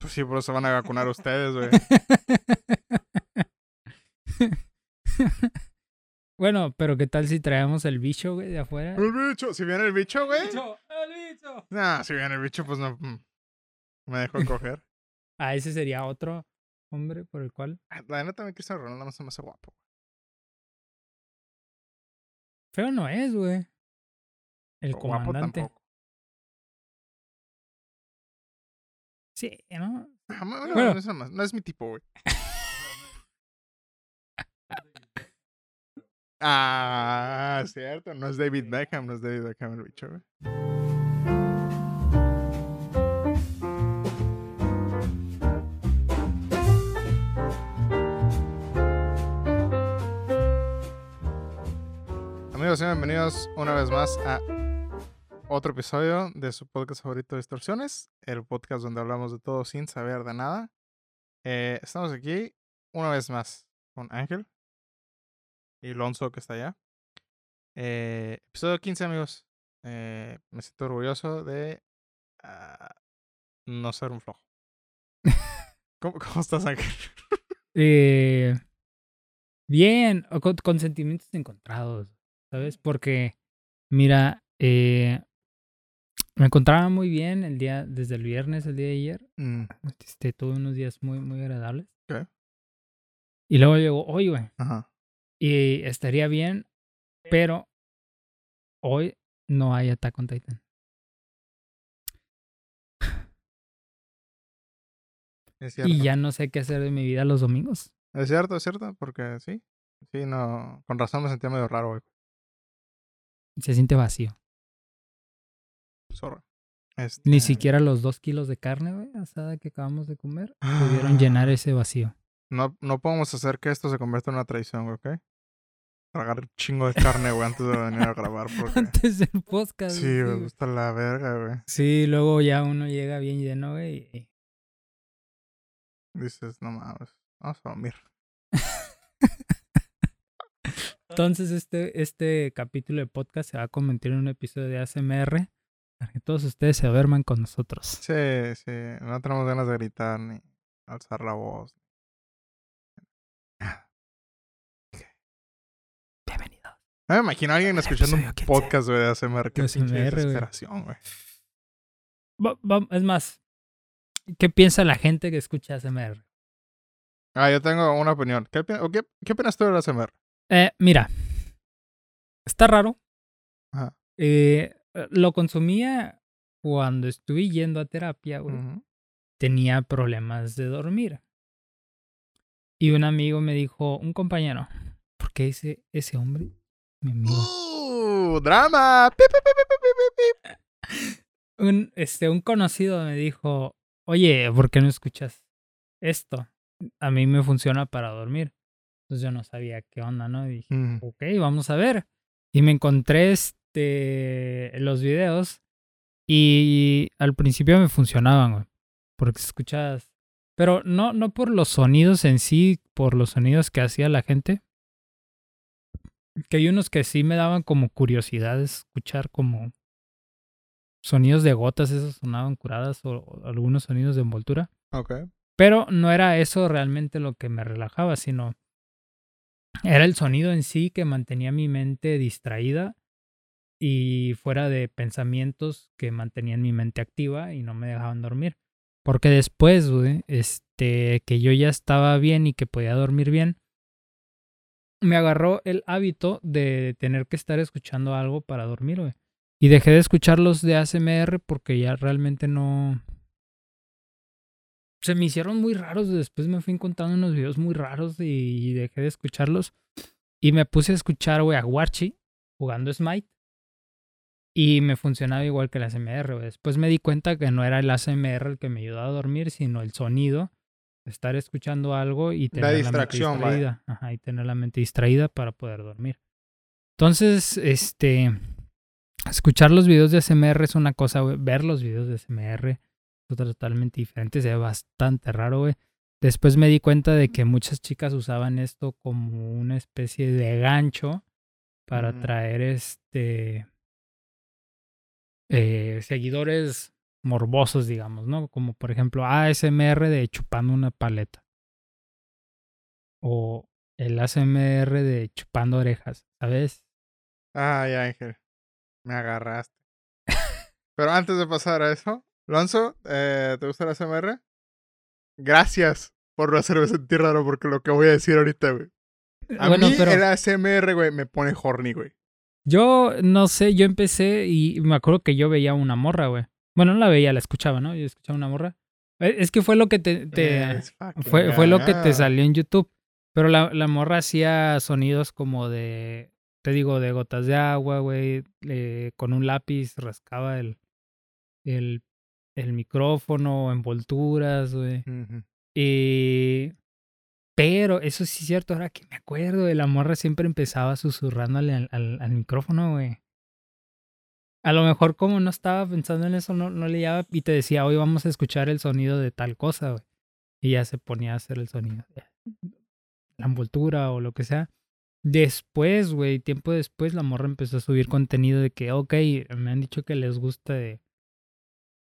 Pues sí, por eso van a vacunar ustedes, güey. bueno, pero ¿qué tal si traemos el bicho, güey, de afuera? El bicho, si viene el bicho, güey. ¡El bicho! Nah, si viene el bicho, pues no. mm, Me dejo coger. Ah, ese sería otro hombre por el cual. Ah, La neta, me Cristiano Ronaldo no se me hace guapo. Feo no es, güey. El O comandante. Sí, ¿no? Ah, bueno, Bueno. no, es más- no es mi tipo, güey. Ah, cierto. No es David Beckham, no es David Beckham el bicho, güey. Amigos y bienvenidos una vez más a otro episodio de su podcast favorito Distorsiones, el podcast donde hablamos de todo sin saber de nada. Eh, estamos aquí una vez más con Ángel y Lonzo que está allá. Eh, episodio 15 amigos. Eh, me siento orgulloso de ah, no ser un flojo. ¿Cómo, cómo estás Ángel? Bien, con, con sentimientos encontrados, ¿sabes? Porque, mira, eh, me encontraba muy bien el día, desde el viernes, el día de ayer. Mm, Este, tuve unos días muy, muy agradables. Ok. Y luego llegó hoy, güey. ajá. Y estaría bien, pero hoy no hay Attack on Titan. Es cierto. Y ya no sé qué hacer de mi vida los domingos. Es cierto, es cierto, porque sí. Sí, no. Con razón me sentía medio raro hoy. Se siente vacío. Zorra. Ni Este, siquiera los dos kilos de carne, güey, asada que acabamos de comer, pudieron llenar ese vacío. No, no podemos hacer que esto se convierta en una traición, güey, ¿ok? Tragar un chingo de carne, güey, antes de venir a grabar. Porque... Antes del podcast. Sí, me gusta la verga, güey. Sí, luego ya uno llega bien lleno, güey. y- Dices, no mames, vamos a dormir. Entonces, este, este capítulo de podcast se va a convertir en un episodio de ASMR para que todos ustedes se duerman con nosotros. Sí, sí, no tenemos ganas de gritar ni alzar la voz. Bienvenidos. No me imagino a alguien escuchando un episodio 15. podcast, de ASMR. Qué De pinche desesperación, güey. Es más, ¿qué piensa la gente que escucha ASMR? Ah, yo tengo una opinión. ¿Qué, qué, qué opinas tú del ASMR? Eh, mira, está raro. Ajá. Eh, lo consumía cuando estuve yendo a terapia, güey. Ujú. Tenía problemas de dormir. Y un amigo me dijo, un compañero, ¿por qué ese, ese hombre, mi amigo? ¡Uh! ¡Drama! ¡Pip, pip, pip! Un, este, un conocido me dijo, oye, ¿por qué no escuchas esto? A mí me funciona para dormir. Entonces yo no sabía qué onda, ¿no? Y dije, Mm. ok, vamos a ver. Y me encontré este, los videos y al principio me funcionaban, güey. Porque escuchas... Pero no, no por los sonidos en sí, por los sonidos que hacía la gente. Que hay unos que sí me daban como curiosidad escuchar como sonidos de gotas, esos sonaban curadas o, o algunos sonidos de envoltura. Ok. Pero no era eso realmente lo que me relajaba, sino era el sonido en sí que mantenía mi mente distraída y fuera de pensamientos que mantenían mi mente activa y no me dejaban dormir. Porque después, güey, este, que yo ya estaba bien y que podía dormir bien, me agarró el hábito de tener que estar escuchando algo para dormir, güey. Y dejé de escuchar los de ASMR porque ya realmente no, se me hicieron muy raros. Después me fui encontrando unos videos muy raros y dejé de escucharlos. Y me puse a escuchar, güey, a Warchi jugando Smite. Y me funcionaba igual que el ASMR. Después me di cuenta que no era el ASMR el que me ayudaba a dormir, sino el sonido. Estar escuchando algo y tener la, distracción, mente distraída. Ajá, y tener la mente distraída para poder dormir. Entonces, este. Escuchar los videos de ASMR es una cosa. Ver los videos de ASMR es otra totalmente diferente. Se ve bastante raro, güey. Después me di cuenta de que muchas chicas usaban esto como una especie de gancho para Ujú. atraer este eh, seguidores morbosos, digamos, ¿no? Como por ejemplo ASMR de chupando una paleta. O el ASMR de chupando orejas, ¿sabes? Ay, Ángel. Me agarraste. Pero antes de pasar a eso, Lonzo, eh, ¿te gusta el ASMR? Gracias por no hacerme sentir raro porque lo que voy a decir ahorita, güey. A Bueno, mí pero- el ASMR, güey, me pone horny, güey. Yo no sé, yo empecé y me acuerdo que yo veía una morra, güey. Bueno, no la veía, la escuchaba, ¿no? Yo escuchaba una morra. Eh, Es que fue lo que te, fue, fue lo que te salió en YouTube. Pero la, la morra hacía sonidos como de, te digo, de gotas de agua, güey. eh, con un lápiz rascaba el, el, el micrófono, envolturas, güey. Ujú. Y... Pero eso sí es cierto, ahora que me acuerdo, la morra siempre empezaba susurrándole al, al, al micrófono, güey. A lo mejor como no estaba pensando en eso, no, no le llevaba y te decía, hoy vamos a escuchar el sonido de tal cosa, güey. Y ya se ponía a hacer el sonido. La envoltura o lo que sea. Después, güey, tiempo después, la morra empezó a subir contenido de que, ok, me han dicho que les gusta de...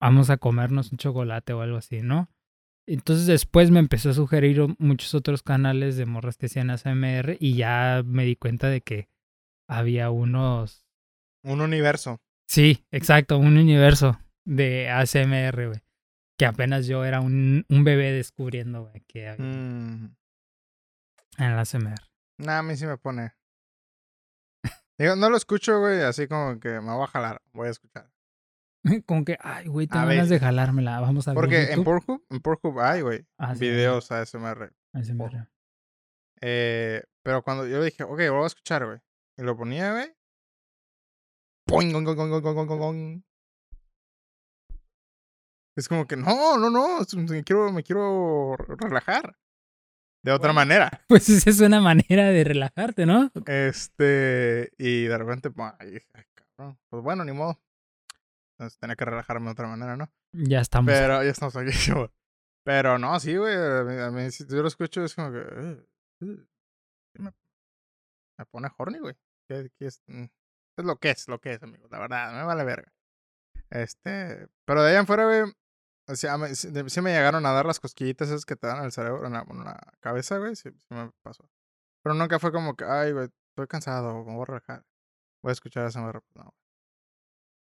Vamos a comernos un chocolate o algo así, ¿no? Entonces después me empezó a sugerir muchos otros canales de morras que hacían ASMR y ya me di cuenta de que había unos... Un universo. Sí, exacto, un universo de ASMR, güey. Que apenas yo era un, un bebé descubriendo, güey, que había Mm. en el ASMR. Nah, a mí sí me pone. Digo, no lo escucho, güey, así como que me voy a jalar, voy a escuchar. Como que, ay, güey, A tengo ganas de jalármela. Vamos a ver. Porque en. Pornhub, en Pornhub hay, güey, Ah, sí, videos ASMR. ASMR. Eh, pero cuando yo dije, ok, lo voy a escuchar, güey. Y lo ponía, güey. Poing, gong, gong, gong, gong, gong, gong. Es como que, no, no, no, me quiero, me quiero relajar. De otra Bueno. manera. Pues esa es una manera de relajarte, ¿no? Este, y de repente, pues, ay, cabrón. Pues bueno, ni modo. Entonces tenía que relajarme de otra manera, ¿no? Ya estamos. Pero ya estamos aquí. yo- Pero no, sí, güey. A mí, a mí si yo lo escucho es como que. "Ugh, ugh". Sí me, me pone horny, güey. ¿Qué, qué es? Mm, es lo que es, lo que es, amigos. La verdad, me vale verga. Este. Pero de ahí en fuera, güey. O sea, me- sí, me llegaron a dar las cosquillitas esas que te dan en el cerebro, en la, en la cabeza, güey. Sí, sí me pasó. Pero nunca fue como que, ay, güey, estoy cansado, me voy a relajar. Voy a escuchar esa morra. No, güey.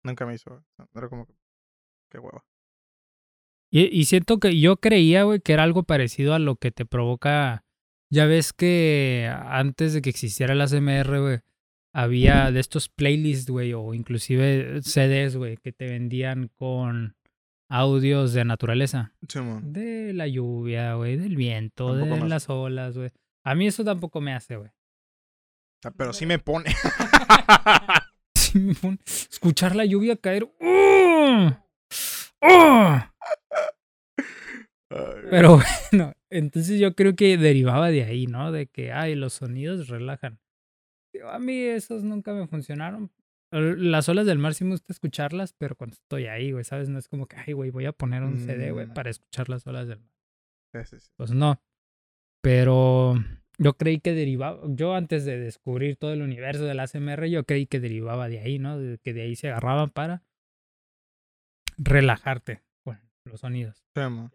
Nunca me hizo, Era como que, qué hueva. Y, y siento que yo creía, güey, que era algo parecido a lo que te provoca. Ya ves que antes de que existiera el ASMR, güey, había de estos playlists, güey, o inclusive CDs, güey, que te vendían con audios de naturaleza. Simón. De la lluvia, güey, del viento, Tampoco de las olas, güey. A mí eso tampoco me hace, güey. Ah, Pero sí me pone. Escuchar la lluvia caer. ¡uh! ¡uh! Pero bueno, entonces yo creo que derivaba de ahí, ¿no? De que, ay, los sonidos relajan. Digo, A mí esos nunca me funcionaron. Las olas del mar sí me gusta escucharlas, pero cuando estoy ahí, güey, ¿sabes? No es como que, ay, güey, voy a poner un CD, güey, Mm. para escuchar las olas del mar. Pues no. Pero yo creí que derivaba, yo antes de descubrir todo el universo del ASMR, yo creí que derivaba de ahí, ¿no? De que de ahí se agarraban para relajarte con los sonidos.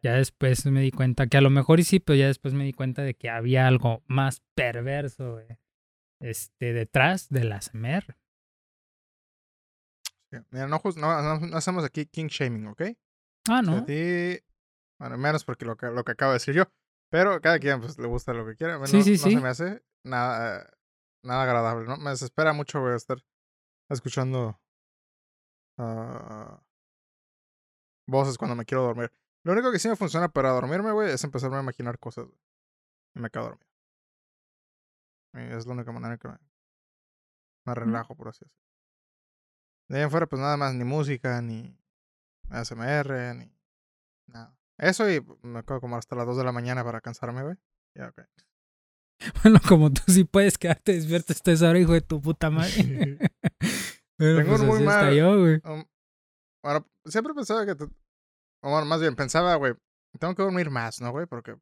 Ya después me di cuenta que a lo mejor y sí, pero ya después me di cuenta de que había algo más perverso güey, este, detrás del ASMR. Sí. Mira, no, no, no- hacemos aquí king shaming, ¿ok? Ah, ¿no? ti, bueno, menos porque lo que, lo que acabo de decir yo. Pero cada quien pues, le gusta lo que quiera. Bueno, Sí, no, sí, no sí. se me hace nada, nada agradable, ¿no? Me desespera mucho, güey, estar escuchando ah, voces cuando me quiero dormir. Lo único que sí me funciona para dormirme, güey, es empezarme a imaginar cosas. Y me quedo dormido. Y es la única manera que me, me relajo, por así decirlo. De ahí en fuera, pues nada más, ni música, ni ASMR, ni nada. Eso y me quedo como hasta las 2 de la mañana para cansarme, güey. Ya, ok. Bueno, como tú sí puedes quedarte despierto hasta esa hora, hijo de tu puta madre. Pero Tengo pues un muy mal- yo, güey. Um, bueno, siempre pensaba que... te- o bueno, más bien, pensaba, güey, tengo que dormir más, ¿no, güey? Porque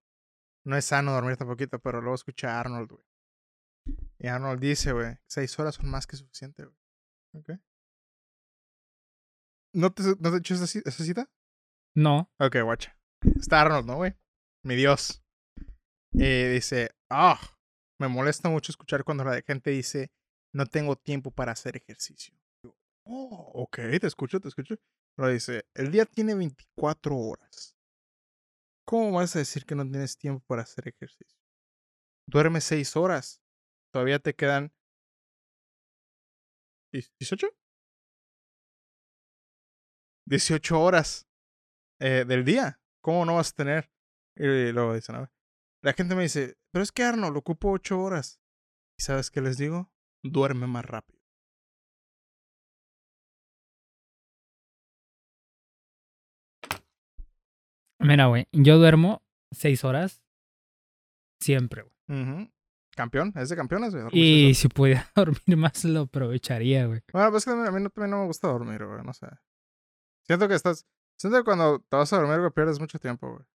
no es sano dormir tan poquito, pero luego escuché a Arnold, güey. Y Arnold dice, güey, seis horas son más que suficiente, güey. ¿Ok? ¿No te, ¿No te he hecho esa, ci- esa cita? No. Ok, guacha. Está Arnold, ¿no, güey? Mi Dios. Y dice, ah, me molesta mucho escuchar cuando la gente dice, no tengo tiempo para hacer ejercicio. Oh, ok, te escucho, te escucho. Pero dice, el día tiene 24 horas. ¿Cómo vas a decir que no tienes tiempo para hacer ejercicio? Duerme 6 horas. Todavía te quedan... ¿18? 18 horas eh, del día. ¿Cómo no vas a tener? Y luego dicen, a ver. La gente me dice, pero es que Arnold, lo ocupo 8 horas. ¿Y sabes qué les digo? Duerme más rápido. Mira, güey, yo duermo seis horas siempre, güey. Campeón, es de campeones, güey. Y si pudiera dormir más, lo aprovecharía, güey. Bueno, pues es que a mí no, también no me gusta dormir, güey, no sé. Siento que estás. Siento que cuando te vas a dormir, güey, pierdes mucho tiempo, güey.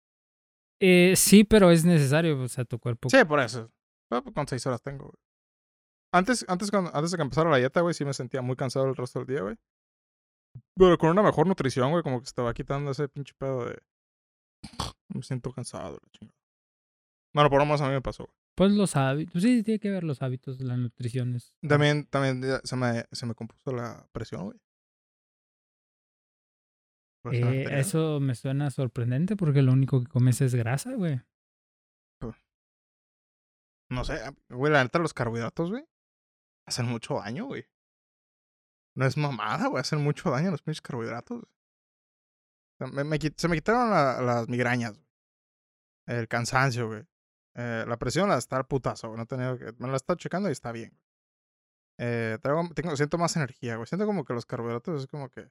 Eh, sí, pero es necesario, o sea, tu cuerpo. Sí, por eso. Pues, con seis horas tengo, güey. Antes, antes, cuando, antes de que empezara la dieta, güey, sí me sentía muy cansado el resto del día, güey. Pero con una mejor nutrición, güey, como que se te va quitando ese pinche pedo de. Me siento cansado, la chingada. Bueno, por lo menos a mí me pasó, güey. Pues los hábitos. Sí, tiene que ver los hábitos, la nutrición. es- También, también se me, se me compuso la presión, güey. Eh, eso me suena sorprendente porque lo único que comes es grasa, güey. No sé, güey, la neta, los carbohidratos, güey, hacen mucho daño, güey. No es mamada, güey, hacen mucho daño los pinches carbohidratos. güey. Me- se me quitaron la- las migrañas, güey. El cansancio, güey. Eh, la presión la está al putazo, güey. No que, me la está checando y está bien. Eh, traigo- tengo, siento más energía, güey. Siento como que los carbohidratos es como que.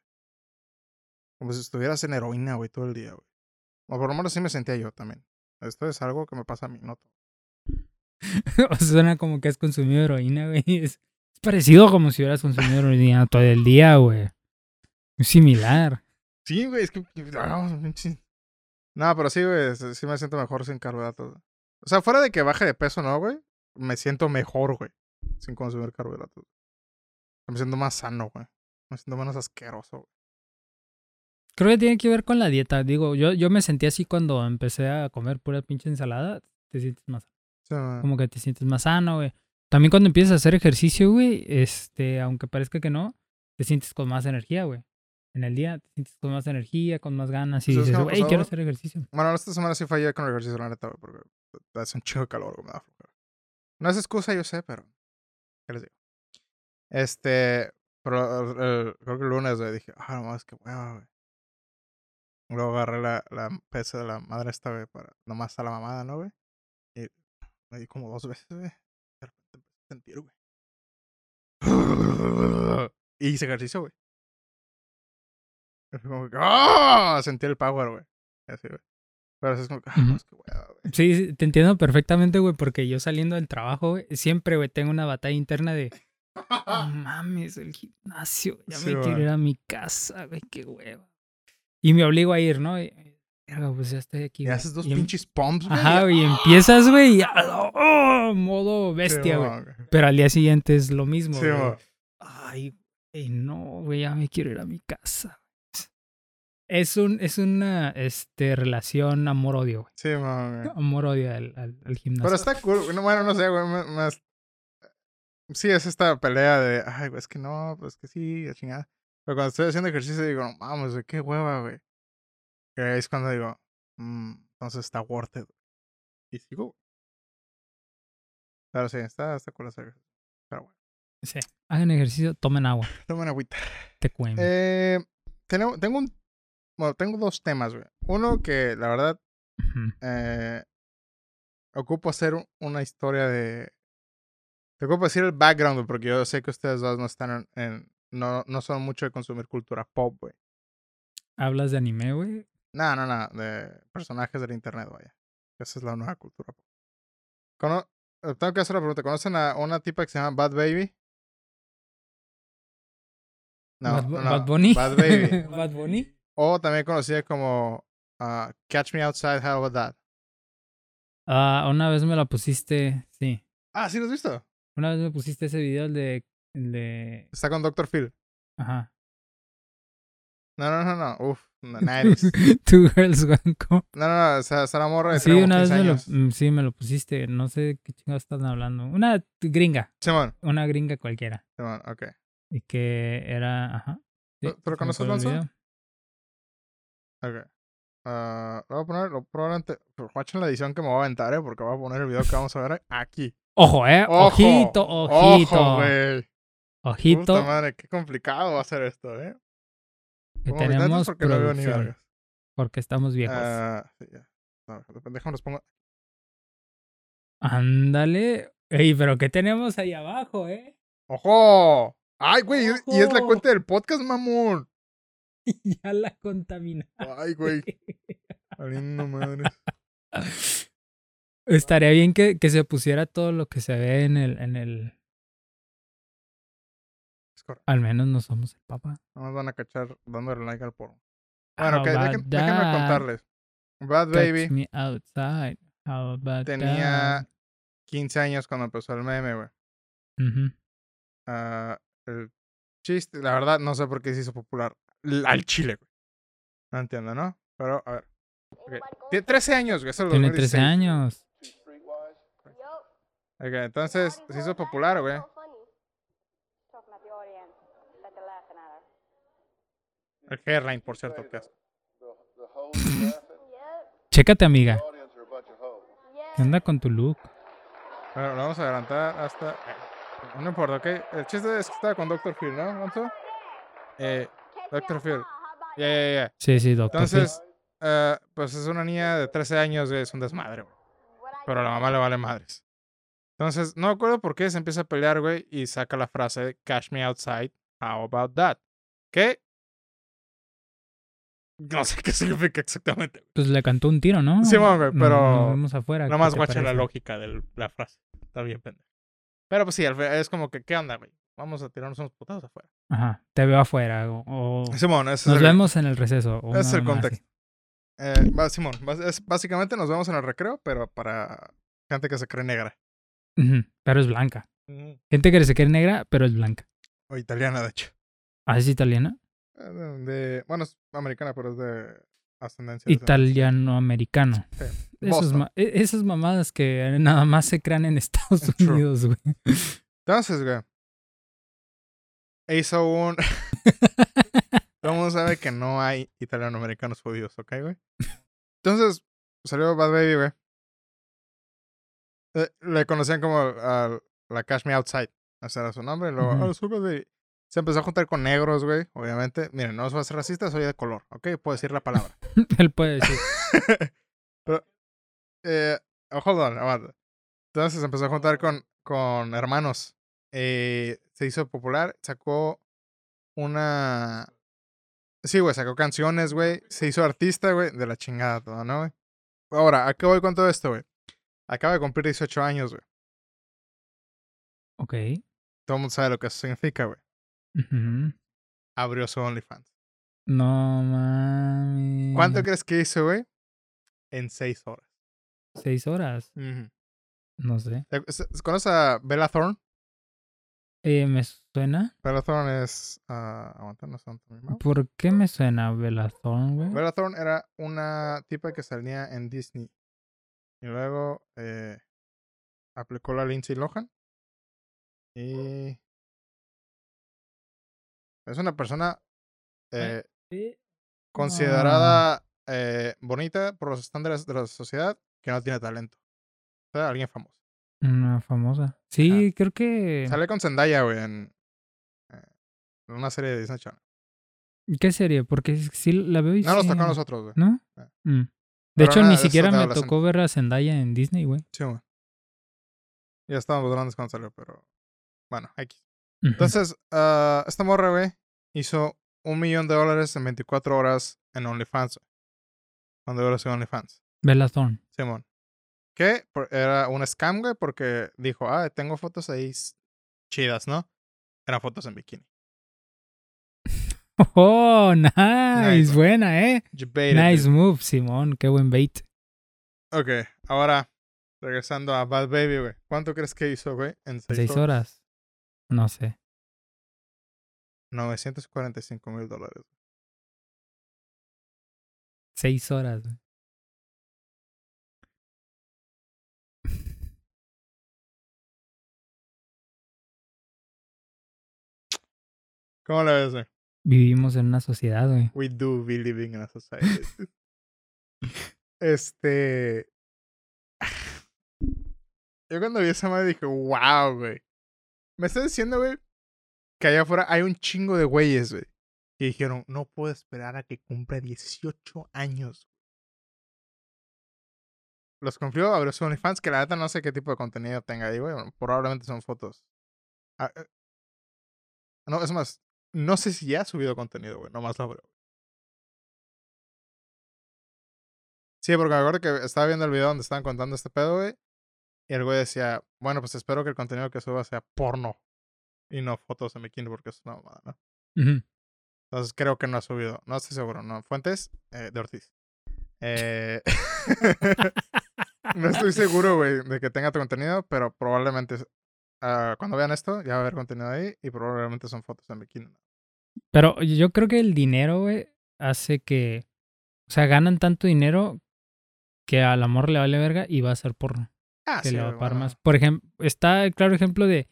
Como si estuvieras en heroína, güey, todo el día, güey. O por lo menos así me sentía yo también. Esto es algo que me pasa a mí, no todo. o sea, suena como que has consumido heroína, güey. Es, parecido como si hubieras consumido heroína todo el día, güey. Es similar. Sí, güey, es que. ah, No, pero sí, güey, sí sí me siento mejor sin carbohidratos. O sea, fuera de que baje de peso, ¿no, güey? Me siento mejor, güey, sin consumir carbohidratos. Me siento más sano, güey. Me siento menos asqueroso, güey. Creo que tiene que ver con la dieta. Digo, yo, yo me sentí así cuando empecé a comer pura pinche ensalada. Te sientes más, Sí, como que te sientes más sano, güey. También cuando empiezas a hacer ejercicio, güey, este, aunque parezca que no, te sientes con más energía, güey. En el día te sientes con más energía, con más ganas y ¿Sabes qué dices, güey, quiero hacer ejercicio. Bueno, esta semana sí fallé con el ejercicio, la neta, güey, porque hace un chingo de calor, güey, me da flojera. No es excusa, yo sé, pero. ¿Qué les digo? Este. Pero el- el- creo que el lunes, güey, dije, ah, no más que güey. Luego agarré la, la pesa de la madre esta, güey, para nomás a la mamada, ¿no, güey? Y me di como dos veces, güey. De repente empecé a sentir, güey. Y hice ejercicio, güey. Como que, ¡ah! Sentí el power, güey. Así, güey. Pero eso es como que, ah, más que hueva, güey. Sí, te entiendo perfectamente, güey, porque yo saliendo del trabajo, güey, siempre, güey, tengo una batalla interna de, no mames, el gimnasio, ya Sí, me quiero ir a mi casa, güey, qué hueva. Y me obligo a ir, ¿no? Y, pues ya estoy aquí. Y güey. haces dos Y em- pinches pumps, güey. Ajá, y empiezas, güey, y ¡oh! modo bestia, güey. Pero al día siguiente es lo mismo, Sí, güey. Ay, güey, no, güey, ya me quiero ir a mi casa. Es un, es una, este, relación amor-odio, güey. Sí, güey. Amor-odio al, al, al gimnasio. Pero está cool. Bueno, no sé, güey. Más... Sí, es esta pelea de, ay, güey, es que no, pues que sí, la chingada. Pero cuando estoy haciendo ejercicio digo, no mames, güey, qué hueva, güey. Que es cuando digo, "Mm, entonces está worth it. Y sigo. güey. Pero sí, está, está cool hacer ejercicio. Pero bueno, Sí. Hagan ejercicio, tomen agua, tomen agüita. te cuento. Eh, tengo, tengo un, bueno, tengo dos temas, güey. Uno que, la verdad, eh, ocupo hacer un- una historia de. Te ocupo decir el background, porque yo sé que ustedes dos no están en. en- no, no son mucho de consumir cultura pop, güey. ¿Hablas de anime, güey? No, no, no, de personajes del internet, vaya. Esa es la nueva cultura pop. Cono- eh, tengo que hacer una pregunta. ¿Conocen a una tipa que se llama Bad Baby? No, Bad, Bu- no, Bad Bunny. Bad Baby. Bad Bunny. o también conocida como ah, Catch Me Outside, How About That. Ah, una vez me la pusiste, sí. Ah, ¿sí lo has visto? Una vez me pusiste ese video el de, el de, Está con Dr. Phil. ajá. No, no, no, no. Uf, no, 90s. Two Girls One Cup. No, no, no. O sea, esa era morra de Sí, una vez 15 me lo, mm, sí, me lo pusiste. No sé de qué chingados están hablando. Una gringa. Simón, Una gringa cualquiera. Simón, ok. Y que era. Ajá. Sí, ¿Tú- tú lo se me conoces, fue el Alonso? video. Ok. Lo voy a poner, lo, probablemente, pero watchen la edición que me voy a aventar, ¿eh? Porque voy a poner el video que vamos a ver aquí. Ojo, eh. Ojo, ojito, ojito. Ojo, güey. Ojito. Puta madre, qué complicado va a ser esto, ¿eh? que tenemos porque no veo ni vergas. Porque estamos viejos. Ah, sí, ya. No, déjame los pongo. Ándale. Ey, pero ¿qué tenemos ahí abajo, eh? ¡Ojo! ¡Ay, güey! Y es la cuenta del podcast, mamón. ya la contamina. Ay, güey. Valiendo madres. Estaría bien que, que se pusiera todo lo que se ve en el, en el. Es correcto. Al menos no somos el papá. No nos van a cachar dándole like al porno. Bueno, dejen- about déjenme that? contarles. Bad Baby me outside. How about tenía 15 años cuando empezó el meme, güey. that? Ah, el chiste, la verdad, no sé por qué se hizo popular al chile, güey. No entiendo, ¿no? Pero, a ver. Tiene 13 años, güey. es Tiene 13 2016. años. Ok, entonces se hizo popular, güey. El hairline, por cierto, que es. Chécate, amiga. ¿Qué onda con tu look? Bueno, lo vamos a adelantar hasta. eh, No importa, ¿ok? El chiste es que estaba con Dr. Phil, ¿no, Alonso? Eh, Dr. Phil. Ya, ya, ya. Sí, sí, doctor. Entonces, eh, pues es una niña de 13 años, es un desmadre, güey. Pero a la mamá le vale madres. Entonces, no me acuerdo por qué se empieza a pelear, güey, y saca la frase, Cash me outside, how about that? ¿Qué? No sé qué significa exactamente. Pues le cantó un tiro, ¿no? Simón, güey, Nos- pero Nos vemos afuera. Nada ¿qué más guacha la lógica de la frase. Está bien, pendejo. Pero pues sí, es como que, ¿qué onda, güey? Vamos a tirarnos unos putados afuera. Ajá. Te veo afuera. O, o- Simón, ese nos es el, vemos en el receso. o es el contexto. eh, va- Simón, es- básicamente nos vemos en el recreo, pero para gente que se cree negra. Pero es blanca. Gente que se cree negra, pero es blanca. O italiana, de hecho. ¿Ah, es italiana? Eh, De, bueno, es americana, pero es de ascendencia. Italiano-americano. Sí. Esas, ma- e- esas mamadas que nada más se crean en Estados. Unidos, güey. Entonces, güey. Hizo un. Todo el mundo sabe que no hay italiano-americanos judíos, ¿ok, güey? Entonces, salió Bad Baby, güey. Eh, le conocían como la Cash Me Outside. Ese era su nombre. y Luego. "Ah, Bad Baby". Se empezó a juntar con negros, güey, obviamente. Miren, no ser racista, soy de color, ¿ok? Puedo decir la palabra. Él puede decir. Pero, eh, oh, hold on, aguanta. Entonces se empezó a juntar con, con hermanos. Eh, se hizo popular, sacó una... Sí, güey, sacó canciones, güey. Se hizo artista, güey, de la chingada todo, ¿no, güey? Ahora, ¿a qué voy con todo esto, güey? Acaba de cumplir 18 años, güey. Ok. Todo el mundo sabe lo que eso significa, güey. Abrió su OnlyFans. No mames. ¿Cuánto crees que hizo, güey? En 6 horas. Seis horas. No sé. ¿Te- se- ¿Conoces a Bella Thorne? Eh, ¿Me suena? Bella Thorne es... ah, aguanta, no mouse. ¿Por qué me suena Belazón, güey? Bella Thorne era una tipa que salía en Disney. Y luego eh, aplicó la Lindsay Lohan. Y. Es una persona eh, Sí. considerada eh, bonita por los estándares de la sociedad que no tiene talento. O sea, alguien famoso. Una famosa. Sí, creo que. Sale con Zendaya, güey, en, eh, en una serie de Disney Channel. ¿Qué serie? Porque sí la veo y No nos sí- tocó a nosotros, güey. ¿No? Mm. De Pero hecho, ni siquiera me tocó ver a Zendaya en Disney, güey. Sí, güey. Ya estábamos grandes cuando salió, pero. Bueno, X. Entonces, ah, esta morra, güey, hizo un millón de dólares en 24 horas en OnlyFans. Cuando yo lo en OnlyFans. Belazón. Simón. Que era un scam, güey, porque dijo, ah, tengo fotos ahí chidas, ¿no? Eran fotos en bikini. Oh, nice. Nice, Buena, eh. Baited Nice move, Simón. Qué buen bait. Ok, ahora, regresando a Bad Baby, güey. ¿Cuánto crees que hizo, güey? En 6 Seis horas. No sé. 945 mil dólares. seis horas. ¿Cómo le ves, güey? Vivimos en una sociedad, güey. We do be living in a society. este. Yo cuando vi esa madre dije, wow, güey. Me está diciendo, güey, que allá afuera hay un chingo de güeyes, güey. Que dijeron, no puedo esperar a que cumpla 18 años. Los confió a su OnlyFans, que la neta no sé qué tipo de contenido tenga ahí, güey. Probablemente son fotos. Ah, eh, no, es más, no sé si ya ha subido contenido, güey. Nomás lo veo. Sí, porque me acuerdo que estaba viendo el video donde estaban contando este pedo, güey. Y el güey decía, bueno, pues espero que el contenido que suba sea porno. Y no fotos de bikini, porque es una mamada, ¿no? Entonces creo que no ha subido. No estoy seguro, ¿no? Fuentes eh, de Ortiz. Eh... no estoy seguro, güey, de que tenga tu contenido, pero probablemente ah, cuando vean esto ya va a haber contenido ahí y probablemente son fotos en bikini. ¿no? Pero yo creo que el dinero, güey, hace que. O sea, ganan tanto dinero que al amor le vale verga y va a ser porno. Ah, que sí, le va a güey, pagar bueno. más. Por ejemplo, está el claro ejemplo de.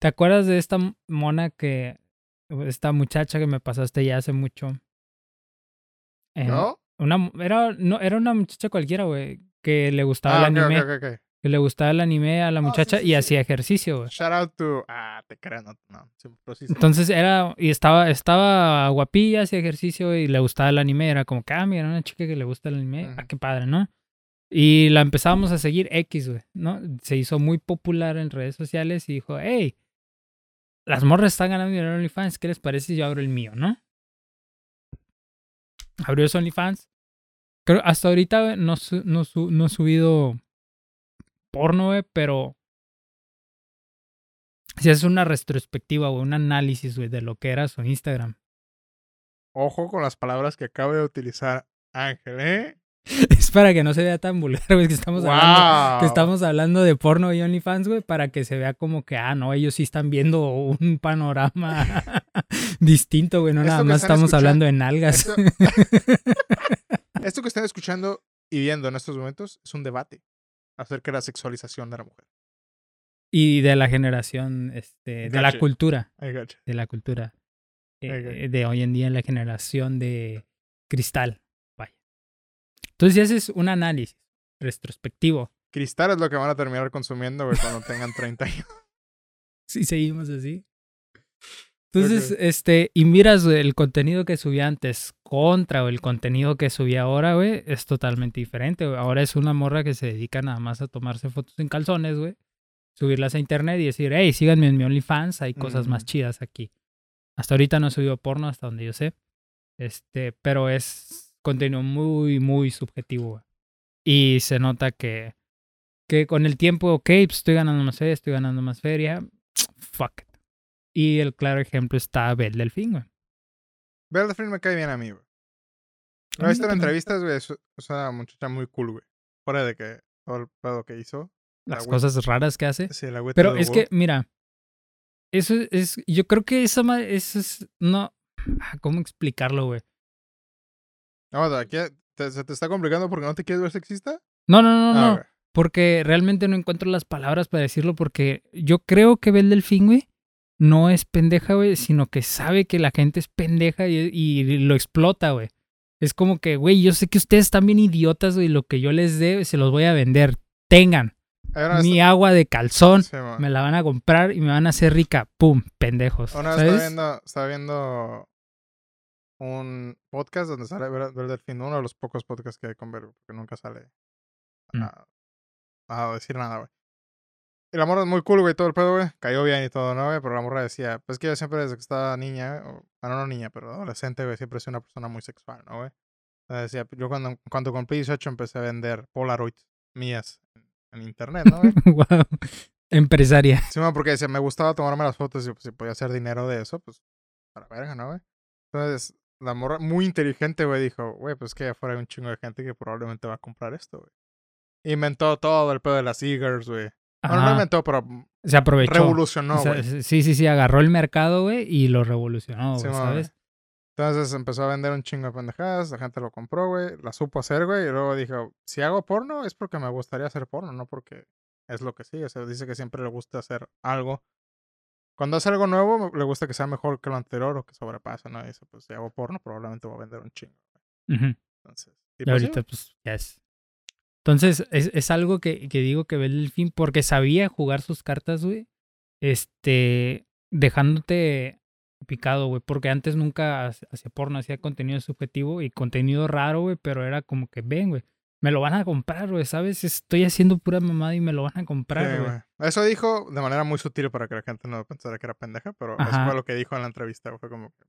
¿Te acuerdas de esta mona que. Esta muchacha que me pasaste ya hace mucho? Eh, ¿No? Una, era, no, era una muchacha cualquiera, güey. Que le gustaba Ah, el anime. Que le gustaba el anime a la sí, muchacha sí, y hacía ejercicio, güey. Shout out to. Ah, te creo, no. no sí. Entonces era, y estaba, estaba guapilla, hacía ejercicio y le gustaba el anime. Era como ah, mira, una chica que le gusta el anime. Ah, qué padre, ¿no? Y la empezábamos a seguir X, güey, ¿no? Se hizo muy popular en redes sociales y dijo, hey, las morras están ganando dinero en OnlyFans, ¿qué les parece si yo abro el mío, no? Abrió su OnlyFans. Creo, hasta ahorita no, no, no he subido porno, güey, pero si es una retrospectiva, güey, un análisis, de lo que era su Instagram. Ojo con las palabras que acabo de utilizar Ángel, ¿eh? es para que no se vea tan vulgar, güey, que estamos hablando que estamos hablando de porno y OnlyFans, güey, para que se vea como que, ah, no, ellos sí están viendo un panorama distinto, güey, no Esto nada más estamos hablando de nalgas. Esto, esto que están escuchando y viendo en estos momentos es un debate acerca de la sexualización de la mujer. y de la generación, este, de la cultura, gotcha. de la cultura eh, de hoy en día, la generación de cristal. Entonces, si haces un análisis retrospectivo, Cristal es lo que van a terminar consumiendo, güey, cuando tengan 30 años. si seguimos así. Entonces, este, y miras güey, el contenido que subía antes contra o el contenido que subía ahora, güey, es totalmente diferente. güey. Ahora es una morra que se dedica nada más a tomarse fotos en calzones, güey, subirlas a internet y decir, hey, síganme en mi OnlyFans, hay cosas más Ujú. chidas aquí. Hasta ahorita no he subido porno, hasta donde yo sé. Este, pero es contenido muy, muy subjetivo. Y se nota que, que con el tiempo, ok, pues estoy ganando más feria, estoy ganando más feria. Fuck it. Y el claro ejemplo está Bel Delfín, güey. Belle Delphine me cae bien a mí, güey. Lo he visto en entrevistas, güey. Es, una muchacha muy cool, güey. Fuera de que todo el pedo que hizo. la Las güey- cosas raras que hace. Sí, la güey Pero es que, mira, eso es, yo creo que esa eso es, no, ah, ¿cómo explicarlo, güey? No. ¿Te- ¿Se te está complicando porque no te quieres ver sexista? No, no, no, Ah, no, porque realmente no encuentro las palabras para decirlo porque yo creo que Bel Delfín, güey, no es pendeja, güey, sino que sabe que la gente es pendeja y, y lo explota, güey. Es como que, güey, yo sé que ustedes están bien idiotas, güey, lo que yo les dé se los voy a vender. Tengan mi agua de calzón, Sí, me la van a comprar y me van a hacer rica. Pum, pendejos. Una vez estaba ¿Sabes? viendo, estaba viendo un podcast donde sale Ver Delfín, uno de los pocos podcasts que hay con Ver, porque nunca sale Mm. a, a decir nada, güey. Y la morra es muy cool, güey, todo el pedo, güey. Cayó bien y todo, ¿no, güey? Pero la morra decía, pues que yo siempre desde que estaba niña, o- bueno, no niña, pero adolescente, güey, siempre he sido una persona muy sexual, ¿no, güey? Entonces decía, yo cuando, cuando cumplí 18 empecé a vender Polaroids mías en, en internet, ¿no, güey? wow. Empresaria. Sí, man, porque decía, me gustaba tomarme las fotos y pues, si podía hacer dinero de eso, pues, para verga, ¿no, güey? Entonces, la morra muy inteligente, güey, dijo, güey, pues que afuera hay un chingo de gente que probablemente va a comprar esto, güey. Inventó todo el pedo de las e-girls, güey. Bueno, no inventó, pero mm, Se aprovechó. revolucionó, O sea, güey. sí, sí, sí, agarró el mercado, güey, y lo revolucionó, Sí. ¿sabes? Entonces empezó a vender un chingo de pendejadas, la gente lo compró, güey, la supo hacer, güey, y luego dijo, si hago porno es porque me gustaría hacer porno, no porque es lo que sigue. O sea, dice que siempre le gusta hacer algo. Cuando hace algo nuevo, le gusta que sea mejor que lo anterior o que sobrepase, ¿no? Y dice, pues si hago porno, probablemente voy a vender un chingo. güey. Ujú. Entonces, Y y pues, sí, ahorita, pues, ya es. Entonces, es, es algo que, que digo que ve el fin porque sabía jugar sus cartas, güey. Este, dejándote picado, güey. Porque antes nunca ha- hacía porno, hacía contenido subjetivo y contenido raro, güey. Pero era como que, ven, güey. Me lo van a comprar, güey, ¿sabes? Estoy haciendo pura mamada y me lo van a comprar, güey. Eso dijo de manera muy sutil para que la gente no pensara que era pendeja, pero eso fue lo que dijo en la entrevista. Fue como que.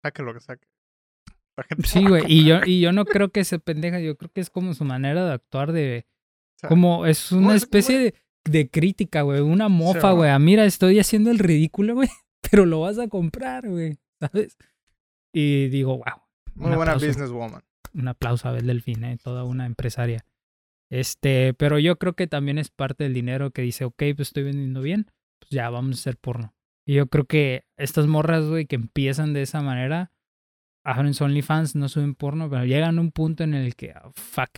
Saque lo que saque. La gente Sí, güey. Y yo, y yo no creo que se pendeja. Yo creo que es como su manera de actuar de, o sea, Como es una es- especie de, de crítica, güey. Una mofa, güey. a, Mira, estoy haciendo el ridículo, güey. Pero lo vas a comprar, güey. ¿Sabes? Y digo, wow. Muy buena businesswoman. Un aplauso a Bel Delfín, ¿eh? Toda una empresaria. Este, pero yo creo que también es parte del dinero que dice, ok, pues estoy vendiendo bien, pues ya vamos a hacer porno. Y yo creo que estas morras, güey, que empiezan de esa manera, abren su OnlyFans, no suben porno, pero llegan a un punto en el que, ah, fuck,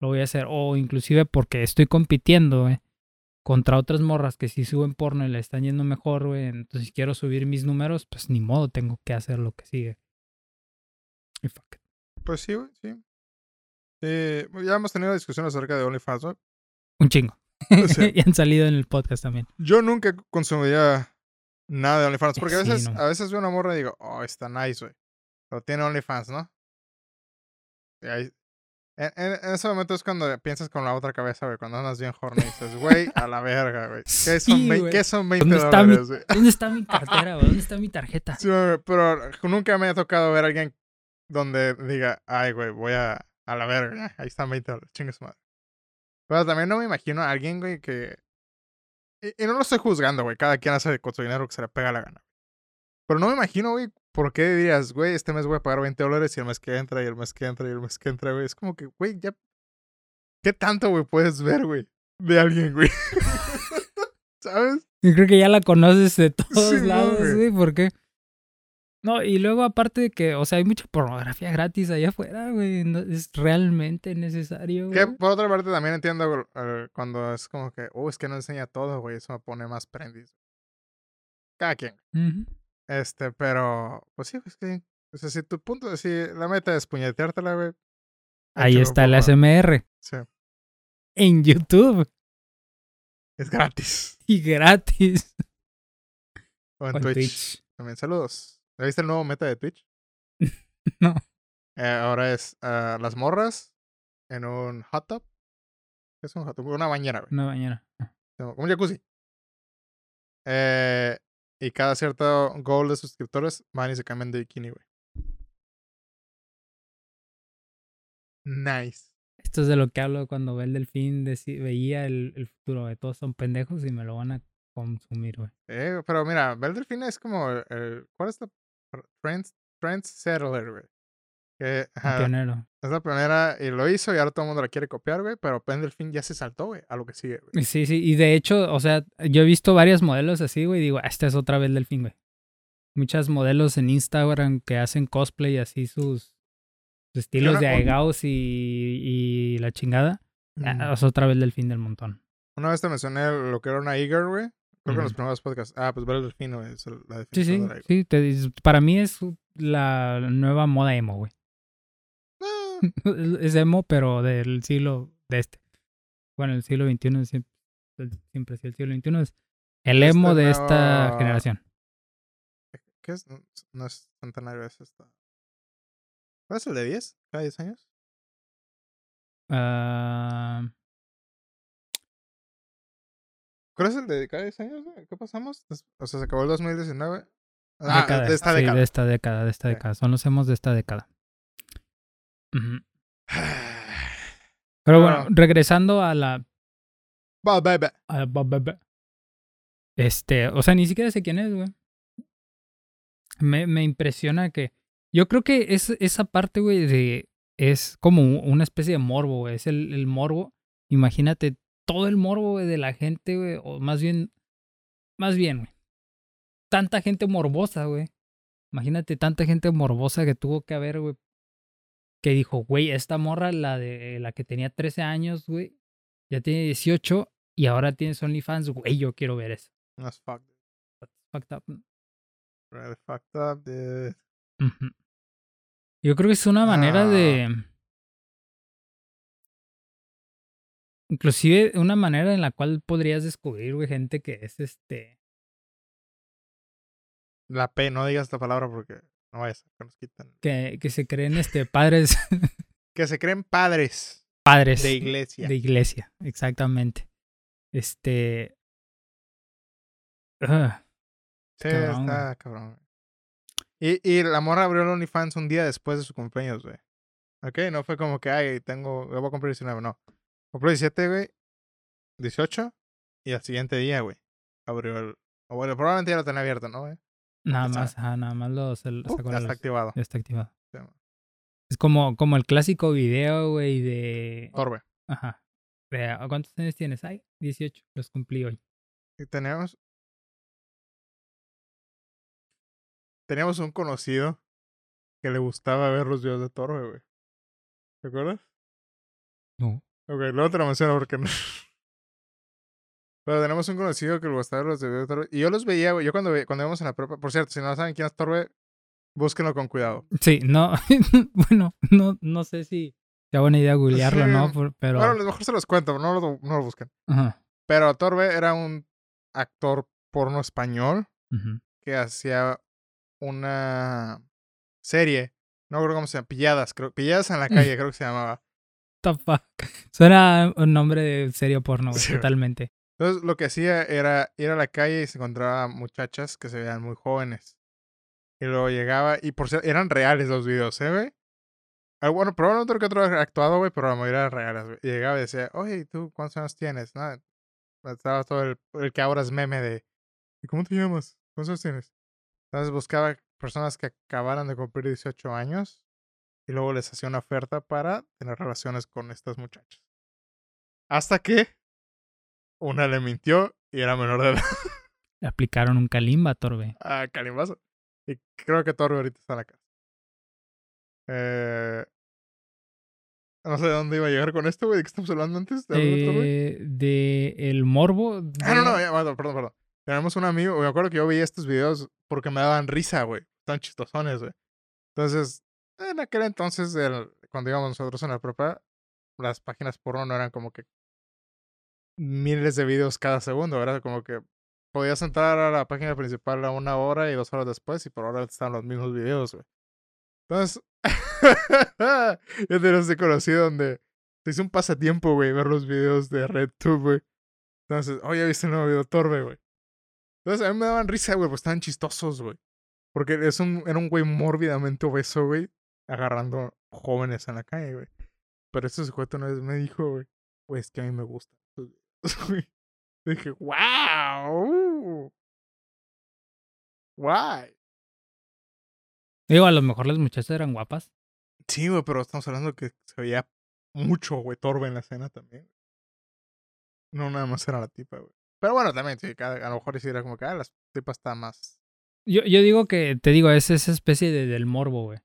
lo voy a hacer. O inclusive porque estoy compitiendo, güey, contra otras morras que sí suben porno y le están yendo mejor, güey. Entonces, si quiero subir mis números, pues ni modo, tengo que hacer lo que sigue. Y fuck. Pues sí, güey, sí. Sí, ya hemos tenido discusiones acerca de OnlyFans, ¿no? Un chingo. O sea, y han salido en el podcast también. yo nunca consumiría nada de OnlyFans, porque a Sí, veces, no. a veces veo una morra y digo, oh, está nice, güey. Pero tiene OnlyFans, ¿no? Y ahí- en, en- ese momento es cuando piensas con la otra cabeza, güey. Cuando andas bien horny y dices, güey, a la verga, güey. ¿Qué, son Sí, vein- güey. ¿Qué son 20 ¿Dónde mi- dólares, güey? ¿Dónde está mi cartera, güey? ¿Dónde está mi tarjeta? Sí, güey, pero nunca me ha tocado ver a alguien donde diga, ay, güey, voy a, a la verga, ahí están 20 dólares, chingue su madre. Pero también no me imagino a alguien, güey, que... Y, y no lo estoy juzgando, güey, cada quien hace con su dinero que se le pega la gana. Pero no me imagino, güey, por qué dirías, güey, este mes voy a pagar 20 dólares y el mes que entra, y el mes que entra, y el mes que entra, güey. Es como que, güey, ya... ¿Qué tanto, güey, puedes ver, güey, de alguien, güey? ¿Sabes? Yo creo que ya la conoces de todos Sí, lados, güey. güey, porque... No, y luego aparte de que, o sea, hay mucha pornografía gratis allá afuera, güey. No, es realmente necesario, Que güey. por otra parte también entiendo eh, cuando es como que, oh, es que no enseña todo, güey, eso me pone más prendis. Cada quien. Este, pero, pues sí, es que, o sea, si tu punto, si la meta es puñeteártela, güey. Ahí está el poco. ASMR. Sí, En YouTube. es gratis. Y gratis. O en O en Twitch. Twitch. También, saludos. ¿Ya viste el nuevo meta de Twitch? No. Eh, ahora es ah, las morras en un hot tub. ¿Qué es un hot tub? Una bañera, güey. Una mañana. Como un jacuzzi. Eh, y cada cierto goal de suscriptores van y se cambian de bikini, güey. Nice. Esto es de lo que hablo cuando ve el delfín, veía el, el futuro de todos son pendejos y me lo van a consumir, güey. Eh, pero mira, Bel Delfine es como el, el- ¿cuál es la trend, trend settler, güey? Que Un ajá, pionero. es la pionera y lo hizo y ahora todo el mundo la quiere copiar, güey, pero Ben Delfín ya se saltó, güey, a lo que sigue, güey. Sí, sí, y de hecho, o sea, yo he visto varios modelos así, güey, y digo, "Ah, esta es otra vez delfín, güey. Muchas modelos en Instagram que hacen cosplay así sus, sus estilos una- de un- aegaos y, y la chingada. Ah, Mm. Es otra vez delfín del montón. Una vez te mencioné lo que era una Eager, güey. Creo que en los primeros podcasts. Ah, pues Delfín, güey, es la Sí, sí, definición de la sí. te para mí es la nueva moda emo, güey. Ah, es emo, pero del siglo de este. Bueno, el siglo XXI siempre, siempre el siglo XXI. Es el Este emo de esta generación. ¿Qué es? No, es centenario, es esta. ¿Cuál es el de 10? ¿Cada 10 años? Ah, ¿Cuál es el de cada 10 años? ¿Qué pasamos? O sea, se acabó el 2019. Ah, década. de esta sí, década. de esta década, de esta década. Son los emos de esta década. Pero bueno, Ah. regresando a la, Va, va, va. a la- ba- ba- ba. Este, o sea, ni siquiera sé quién es, güey. Me, me impresiona que. Yo creo que es, esa parte, güey, de. Es como una especie de morbo, güey. Es el, el morbo. Imagínate todo el morbo, güey, de la gente, güey. O más bien. Más bien, güey. Tanta gente morbosa, güey. Imagínate tanta gente morbosa que tuvo que haber, güey. Que dijo, güey, esta morra, la de la que tenía 13 años, güey, ya tiene 18 y ahora tienes OnlyFans, güey, yo quiero ver eso. That's fucked. That's fucked up. Really fucked up, dude. Yo creo que es una manera Ah. de. Inclusive una manera en la cual podrías descubrir, güey, gente que es este. La P, no digas esta palabra porque no ser que nos quitan. que, que se creen este padres. Que se creen padres padres de iglesia. de iglesia, exactamente. Este. ah, Sí, cabrón, está cabrón. Y, y la morra abrió el OnlyFans un día después de su cumpleaños, güey. Ok, no fue como que, ay, tengo, yo voy a cumplir 19, no. Compró 17, güey, 18, y al siguiente día, güey, abrió el... O bueno, probablemente ya lo tenía abierto, ¿no, güey? nada sabe. más, ajá, nada más lo, Uh, sacó ya está activado. Ya está activado. Sí. Es como, como el clásico video, güey, de. Torbe. Ajá. de, ¿a ¿Cuántos años tienes? Ay, 18. Los cumplí hoy. Y teníamos... Teníamos un conocido que le gustaba ver los videos de Torbe, güey. ¿Te acuerdas? No. Ok, luego te lo menciono porque no. Pero tenemos un conocido que le gustaba los de Torbe. Y yo los veía, güey. Yo cuando, ve- cuando íbamos en la prepa. Por cierto, si no saben quién es Torbe, búsquenlo con cuidado. Sí, no. bueno, no, no sé si sea buena idea googlearlo, ¿no? Sí. Por- pero. Bueno, a lo mejor se los cuento, pero no lo, no lo busquen. Ajá. Pero Torbe era un actor porno español que hacía una serie. No recuerdo cómo se llama. Pilladas, creo. Pilladas en la calle, creo que se llamaba. The fuck? Suena un nombre de serie porno, Sí, totalmente. Entonces, lo que hacía era ir a la calle y se encontraba muchachas que se veían muy jóvenes. Y luego llegaba, y por cierto, eran reales los videos, ¿eh, güey? Ah, bueno, probablemente otro que otro actuado, güey, pero la mayoría eran reales, güey. Y llegaba y decía, oye, ¿y ¿tú cuántos años tienes? Nada. Estaba todo el, el que ahora es meme de, ¿y cómo te llamas? ¿Cuántos años tienes? Entonces buscaba personas que acabaran de cumplir 18 años y luego les hacía una oferta para tener relaciones con estas muchachas. Hasta que una le mintió y era menor de edad. Le aplicaron un calimba, Torbe. Ah, calimbazo. Y creo que Torbe ahorita está en la casa. Eh, no sé de dónde iba a llegar con esto, güey. ¿De qué estamos hablando antes? Eh, de el morbo. Ah, no, no, ya, perdón, perdón, perdón. Tenemos un amigo, me acuerdo que yo veía estos videos porque me daban risa, güey. Están chistosones, güey. Entonces, en aquel entonces, cuando íbamos nosotros en la prepa, las páginas porno no eran como que miles de videos cada segundo, era como que podías entrar a la página principal a una hora y dos horas después y por ahora estaban los mismos videos, güey. Entonces, yo tenía ese conocido donde se hizo un pasatiempo, güey, ver los videos de RedTube, güey. Entonces, oh, ya viste el nuevo video de Torbe, güey. Entonces, a mí me daban risa, güey, pues estaban chistosos, güey. Porque es un, era un güey mórbidamente obeso, güey, agarrando jóvenes en la calle, güey. Pero este sujeto una vez me dijo, güey, güey, es que a mí me. Y dije, wow. Why? Digo, a lo mejor las muchachas eran guapas. Sí, güey, pero estamos hablando que se veía mucho, güey, Torbe en la escena también. No nada más era la tipa, güey. Pero bueno, también, sí, a lo mejor sí era como que, ah, las tipas están más... Yo, yo digo que, te digo, es esa especie de, del morbo, güey.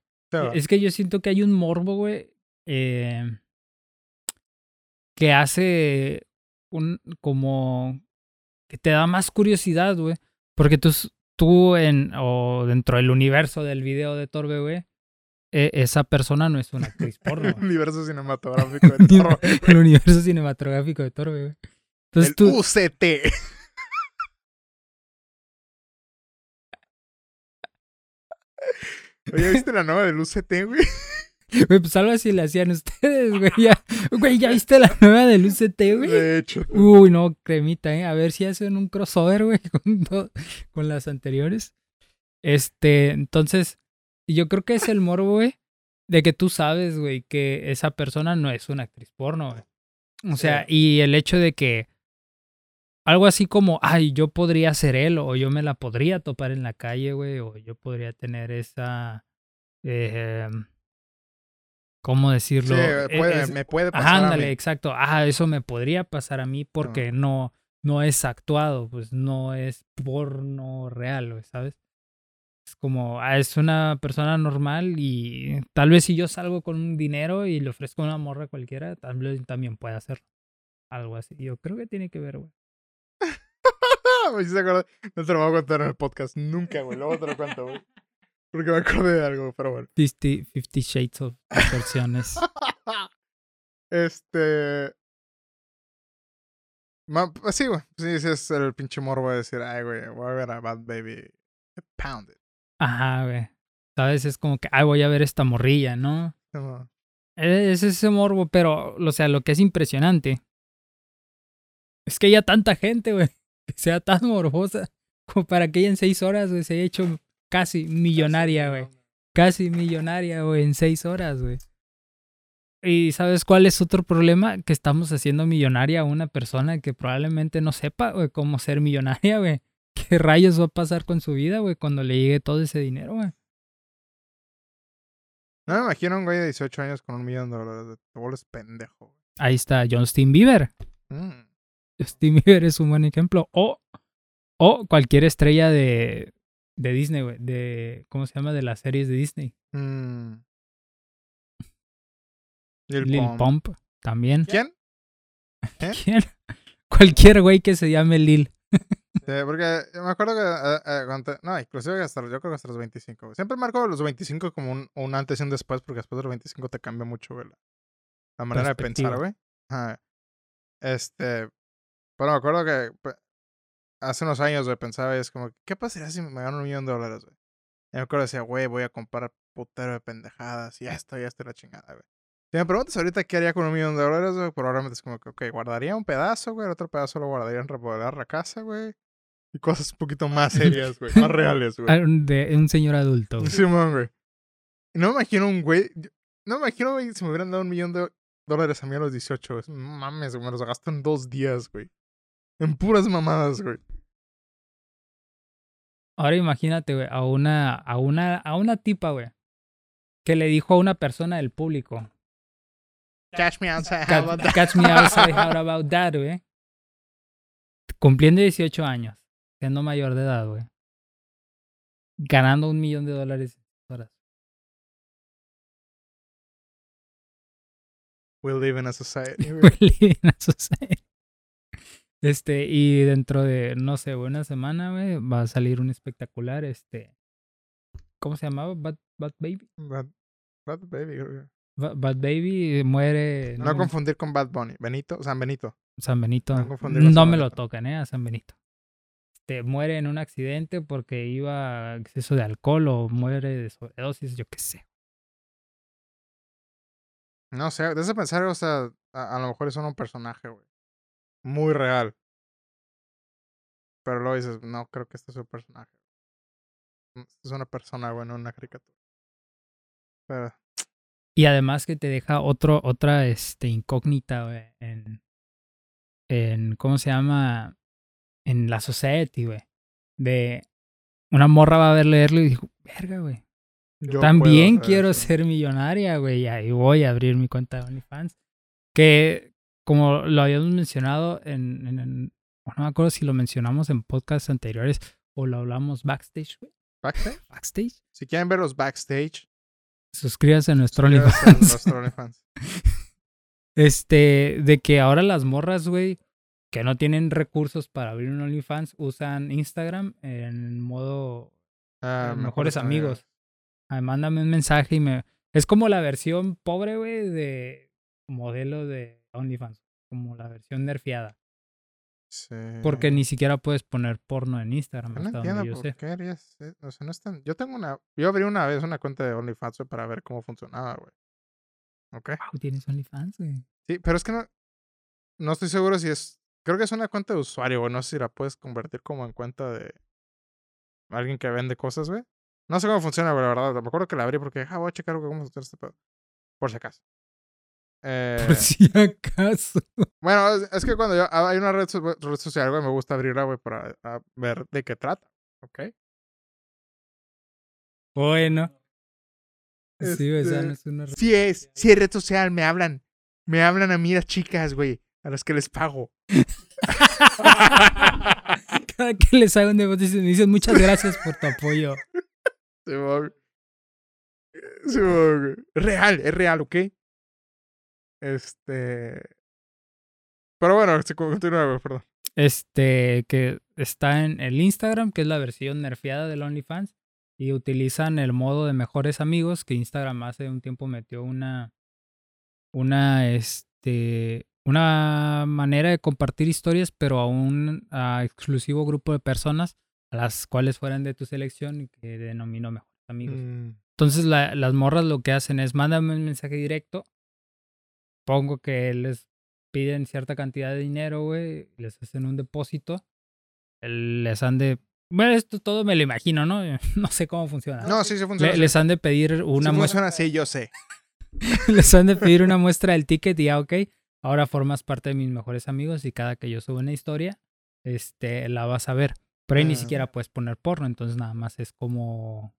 Es que yo siento que hay un morbo, güey, eh, que hace un, como, que te da más curiosidad, güey. Porque tú, tú en, o dentro del universo del video de Torbe, güey, e- esa persona no es una actriz porno, El universo cinematográfico de Torbe. El universo cinematográfico de Torbe, güey. Entonces El tú, UCT. Oye, ¿viste la nueva del UCT, güey? güey, pues algo así le hacían ustedes, güey. Ya, güey, ¿ya viste la nueva del UCT, güey? De hecho. Uy, no, cremita, ¿eh? A ver si hacen un crossover, güey, con, con las anteriores. Este, entonces, yo creo que es el morbo, güey, de que tú sabes, güey, que esa persona no es una actriz porno, güey. O sea, y el hecho de que algo así como, ay, yo podría ser él, o yo me la podría topar en la calle, güey, o yo podría tener esa. eh, ¿Cómo Sí, decirlo? E- puede- es- me puede pasar Ajá, a ándale, mí. exacto. Ah, eso me podría pasar a mí porque no, no es actuado, pues no es porno real, güey, ¿sabes? Es como, ah, es una persona normal y tal vez si yo salgo con un dinero y le ofrezco una morra cualquiera, tal vez también pueda hacerlo. Algo así. Yo creo que tiene que ver, güey. Hiciste acordar- No te lo voy a contar en el podcast nunca, güey. Luego te lo cuento, güey. Porque me acordé de algo, pero bueno. 50, 50 Shades of distorsiones. Este. Ma- pues sí, güey. Sí, sí, es el pinche morbo de decir, ay, güey, voy a ver a Bad Baby pounded. Ajá, güey. ¿Sabes? Es como que, ay, voy a ver esta morrilla, ¿no? Como, Es ese morbo, pero, o sea, lo que es impresionante es que haya tanta gente, güey, que sea tan morbosa como para que ella en seis horas, güey, se haya hecho casi millonaria, güey. Casi millonaria, güey, en seis horas, güey. Y ¿sabes cuál es otro problema? Que estamos haciendo millonaria a una persona que probablemente no sepa, güey, cómo ser millonaria, güey. ¿Qué rayos va a pasar con su vida, güey, cuando le llegue todo ese dinero, güey? No me imagino un güey de 18 años con un millón de dólares. Te vuelves pendejo, güey. Ahí está Justin Bieber. Mm. Justin Bieber es un buen ejemplo. O, o cualquier estrella de, de Disney, güey. De, ¿Cómo se llama? De las series de Disney. Mm. Lil, Lil Pump. Pump también. ¿Quién? ¿Eh? ¿Quién? Cualquier güey que se llame Lil. Sí, porque me acuerdo que eh, eh, cuando no, inclusive hasta, yo creo que hasta los 25. güey. Siempre marco los 25 como un, un antes y un después, porque después de los 25 te cambia mucho, güey, la, manera de pensar, güey. Ajá. Este, pero me acuerdo que hace unos años, güey, pensaba es como, ¿qué pasaría si me gano un millón de dólares, güey? Y me acuerdo decía, güey, voy a comprar putero de pendejadas y esto, y esto, y la chingada, güey. Si me preguntas ahorita qué haría con un millón de dólares, güey, probablemente es como que, ok, guardaría un pedazo, güey, el otro pedazo lo guardaría en remodelar la casa, güey. Y cosas un poquito más serias, güey, más reales, güey. De un señor adulto. güey. Simón, güey. Y No me imagino un güey, no me imagino, güey, si me hubieran dado un millón de dólares a mí a los 18, güey. Mames, güey, me los gasto en dos días, güey. En puras mamadas, güey. Ahora imagínate, güey, a una, a una, a una tipa, güey, que le dijo a una persona del público, Catch me outside, how "Catch, about that?" catch me outside, how about that, güey. Cumpliendo 18 años, siendo mayor de edad, güey. Ganando un millón de dólares en horas. We live in a society, güey. Living in a society. Este, y dentro de, no sé, una semana, güey, va a salir un espectacular, este, ¿cómo se llamaba? Bad, Bad Baby. Bad, Bad Baby, güey. Ba- Bad Baby muere. No confundir con Bad Bunny. Benito, San Benito. San Benito. no confundir con No San me lo tocan, ¿eh? A San Benito. Este, muere en un accidente porque iba a exceso de alcohol o muere de sobredosis, yo qué sé. No sé, de ese pensar, o sea, a, a lo mejor es solo un personaje, güey. Muy real. Pero luego dices, no, creo que este es un personaje. Mm, Es una persona, güey, no una caricatura. Pero, Y además que te deja otro, otra este, incógnita, güey, en, en, ¿cómo se llama? En la society, güey. De una morra va a ver leerlo y dijo, verga, güey. yo También quiero eso". ser millonaria, güey. Y ahí voy a abrir mi cuenta de OnlyFans. Que, como lo habíamos mencionado en, en, en- no me acuerdo si lo mencionamos en podcasts anteriores o lo hablamos backstage, güey. ¿Backstage? Backstage. Si quieren ver los backstage, Suscríbase a nuestro suscríbanse a nuestro OnlyFans. Este, de que ahora las morras, güey, que no tienen recursos para abrir un OnlyFans, usan Instagram en modo Ah, eh, mejores amigos. Ay, mándame un mensaje y me... Es como la versión pobre, güey, de modelo de OnlyFans. Como la versión nerfeada. Sí. Porque ni siquiera puedes poner porno en Instagram, Yo no entiendo yo por sé. qué harías e- O sea, no es tan- Yo tengo una... Yo abrí una vez una cuenta de OnlyFans para ver cómo funcionaba, güey. ¿Ok? Wow, tienes OnlyFans, güey. Sí, pero es que no... No estoy seguro si es... Creo que es una cuenta de usuario, güey. No sé si la puedes convertir como en cuenta de... Alguien que vende cosas, güey. No sé cómo funciona, güey, la verdad. Me acuerdo que la abrí porque... Ah, voy a checar cómo funciona este pedo. Por si acaso. Eh, Por si acaso. Bueno, es, es que cuando yo... Hay una red, so- red social, güey, me gusta abrirla, güey, para a ver de qué trata. ¿Ok? Bueno. Sí, esa Este, no es una... re- Sí es, sí es red social, me hablan. Me hablan a mí las chicas, güey, a las que les pago. Cada que les hago un negocio me dicen muchas gracias por tu apoyo. Es real, es real, ¿ok? Este. Pero bueno, continúa, perdón. Este, que está en el Instagram, que es la versión nerfeada del OnlyFans. Y utilizan el modo de mejores amigos, que Instagram hace un tiempo metió una. Una, este. Una manera de compartir historias, pero a un a exclusivo grupo de personas, a las cuales fueran de tu selección y que denominó mejores amigos. Mm, Entonces la- las morras lo que hacen es mándame un mensaje directo. Pongo que les piden cierta cantidad de dinero, güey. Les hacen un depósito. Les han de... Bueno, esto todo me lo imagino, ¿no? No sé cómo funciona. No, sí, se Le- funciona. les han de pedir una sí muestra. funciona así, yo sé. les han de pedir una muestra del ticket y ya, ok. Ahora formas parte de mis mejores amigos y cada que yo suba una historia, este, la vas a ver. Pero ahí ni Ah. siquiera puedes poner porno, entonces nada más es como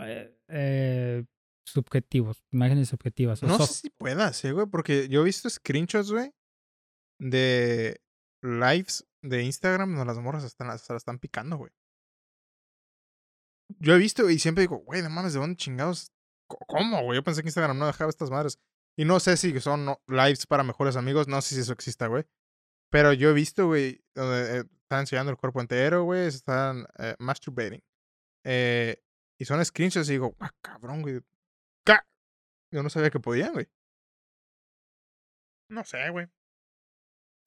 eh, eh, subjetivos, imágenes subjetivas. o No soft. sé si puedas, sí, güey, porque yo he visto screenshots, güey, de lives de Instagram donde las morras están, se la están picando, güey. Yo he visto y siempre digo, güey, no mames, ¿de dónde chingados? ¿Cómo, güey? Yo pensé que Instagram no dejaba estas madres. Y no sé si son lives para mejores amigos, no sé si eso exista, güey. Pero yo he visto, güey, donde eh, están enseñando el cuerpo entero, güey, están eh, masturbating. Eh, y son screenshots y digo, ah, cabrón, güey. Yo no sabía que podían, güey. No sé, güey.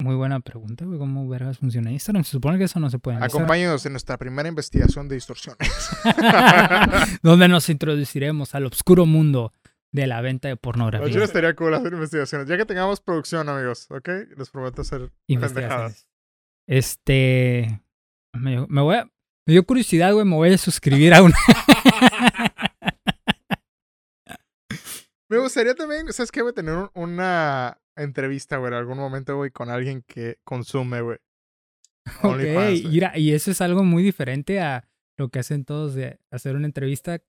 Muy buena pregunta, güey. ¿Cómo vergas funciona Instagram? Se supone que eso no se puede hacer. Acompáñenos en nuestra primera investigación de distorsiones. Donde nos introduciremos al oscuro mundo de la venta de Al pornografía. chile estaría cool hacer investigaciones. Ya que tengamos producción, amigos, ¿ok? Les prometo hacer pendejadas. Investigaciones. Este. Me, me voy a. Me dio curiosidad, güey. Me voy a suscribir a una. Me gustaría también, ¿sabes qué, güey? Tener un- una entrevista, güey, en algún momento, güey, con alguien que consume, güey. ok. Güey. mira, y eso es algo muy diferente a lo que hacen todos de hacer una entrevista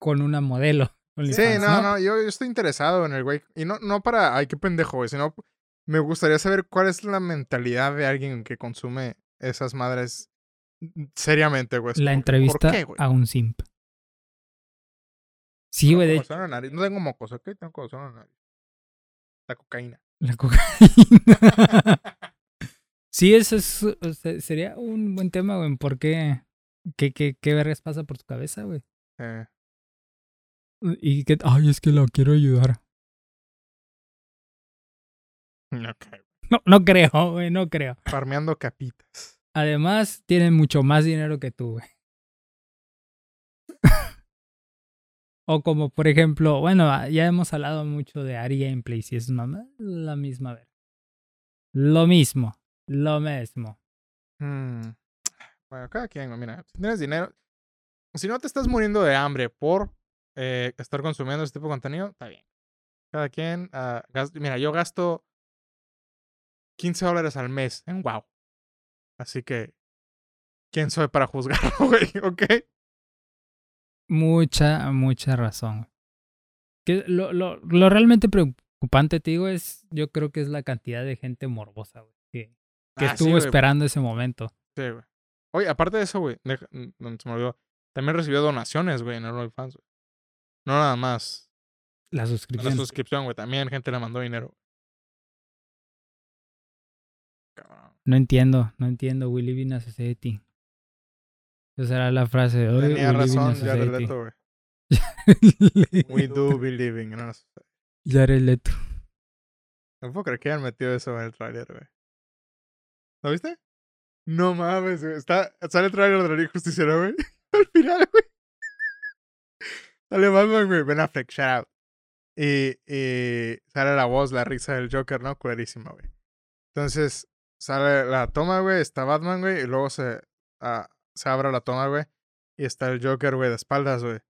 con una modelo. Sí, no, no, yo, yo estoy interesado en el güey. Y no, no para, ay, qué pendejo, güey, sino me gustaría saber cuál es la mentalidad de alguien que consume esas madres seriamente, güey. La entrevista ¿Por qué, güey? a un simp. Sí, güey, de la nariz. No tengo mocos, ¿ok? Tengo comezón en la nariz. La cocaína. la cocaína. sí, eso es, o sea, sería un buen tema, güey. ¿Por qué? ¿Qué, qué, qué vergas pasa por tu cabeza, güey? Eh, Y que, ay, es que la quiero ayudar. ok. No, no creo, güey, no creo. Farmeando capitas. Además, tienen mucho más dinero que tú, güey. O como, por ejemplo, bueno, ah, ya hemos hablado mucho de Ari Gameplay, si es la misma ver. Lo mismo, lo mismo. Mm. Bueno, cada quien, mira, si tienes dinero, si no te estás muriendo de hambre por eh, estar consumiendo este tipo de contenido, está bien. Cada quien, gas- mira, yo gasto 15 dólares al mes en WoW. Así que, ¿quién soy para juzgarlo, güey? ¿Ok? Mucha, mucha razón. Que lo, lo, lo realmente preocupante, te digo, es, yo creo que es la cantidad de gente morbosa, güey, que, que Ah, estuvo güey, esperando ese momento. Sí, güey. Oye, aparte de eso, güey, deja- se me olvidó. También recibió donaciones, güey, en el OnlyFans, güey. No nada más. La La suscripción. suscripción, güey. También gente le mandó dinero. Cabrón. No entiendo, no entiendo. We live in a society. Esa era la frase. hoy. Tenía a razón, Jared. Leto, güey. We do believe in us. Jared Leto. No puedo creer que hayan metido eso en el tráiler, güey. ¿Lo viste? No mames, güey. Está, sale el tráiler de la Liga Justiciera, güey. Al final, güey. Sale Batman, güey. Ben Affleck, shout out. Y, y sale la voz, la risa del Joker, ¿no? Clarísima, güey. Entonces, sale la toma, güey. Está Batman, güey. Y luego se, ah, se abre la toma, güey. Y está el Joker, güey, de espaldas, güey.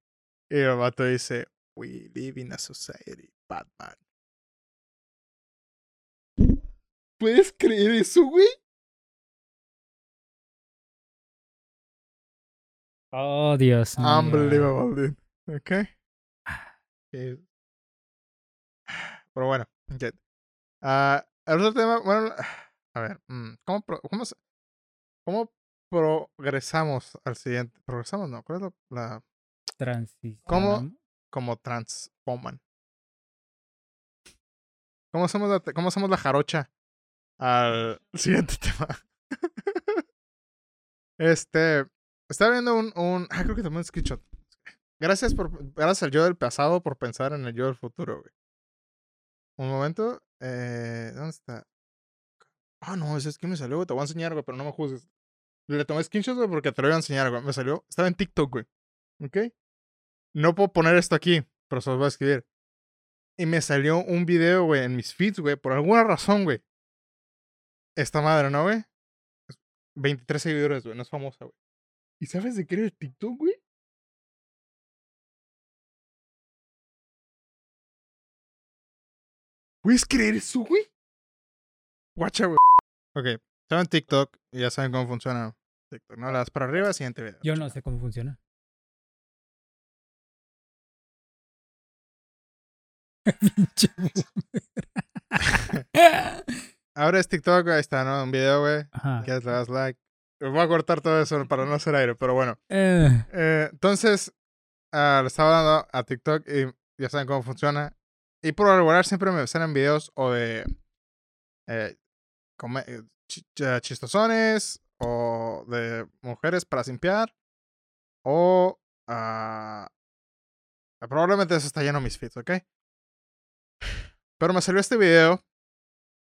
Y el vato dice, We live in a society, Batman. ¿Puedes creer eso, güey? Oh, Dios mío. Unbelievable, dude. Ok. Sí. Pero bueno, ok. Ah, el otro tema, bueno, a ver, mm, ¿cómo, cómo progresamos al siguiente? Progresamos, no, ¿cuál es la, Transición. como transwoman? ¿Cómo hacemos la, cómo hacemos la jarocha al siguiente tema? este, estaba viendo un, un, ah, creo que tomé un screenshot. Gracias por, gracias al yo del pasado por pensar en el yo del futuro, güey. Un momento, eh, ¿dónde está? Ah, no, es que me salió. Te voy a enseñar, güey, pero no me juzgues. Le tomé screenshots, güey, porque te lo voy a enseñar, güey. Me salió, estaba en TikTok, güey. ¿Ok? No puedo poner esto aquí, pero se los voy a escribir. Y me salió un video, güey, en mis feeds, güey, por alguna razón, güey. Esta madre, ¿no, güey? 23 seguidores, güey, no es famosa, güey. ¿Y sabes de qué era el TikTok, güey? ¿Puedes creer eso, güey? Guacha, güey. Ok, estaba en TikTok y ya saben cómo funciona TikTok, ¿no? Le das para arriba, siguiente video. Yo no sé cómo funciona. Ahora es TikTok, ahí está, ¿no? Un video, güey. Que le das like. Voy a cortar todo eso para no hacer aire, pero bueno. Eh, Eh, entonces, ah, le estaba dando a TikTok y ya saben cómo funciona. Y por regular siempre me salen videos o de eh, eh, chistosones o de mujeres para simpiar o ah, probablemente eso está lleno de mis feeds, ¿ok? Pero me salió este video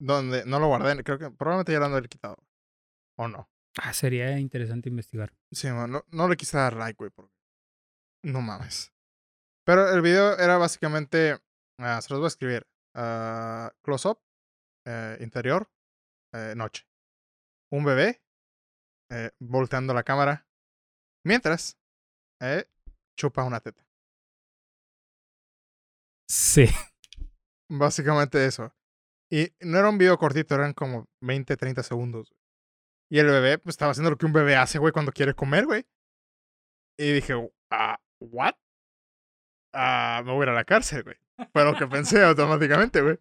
donde no lo guardé, creo que probablemente ya lo haber quitado. ¿O no? ah, sería interesante investigar. Sí, man, no, no le quise dar like, güey, porque no mames. Pero el video era básicamente, ah, se los voy a escribir, ah, close up, eh, interior, eh, noche. Un bebé eh, volteando la cámara, mientras eh, chupa una teta. Sí. Básicamente eso. Y no era un video cortito, eran como 20, 30 segundos. Y el bebé pues, estaba haciendo lo que un bebé hace, güey, cuando quiere comer, güey. Y dije, ah, ¿what? Ah, me voy a ir a la cárcel, güey. Fue lo que pensé automáticamente, güey.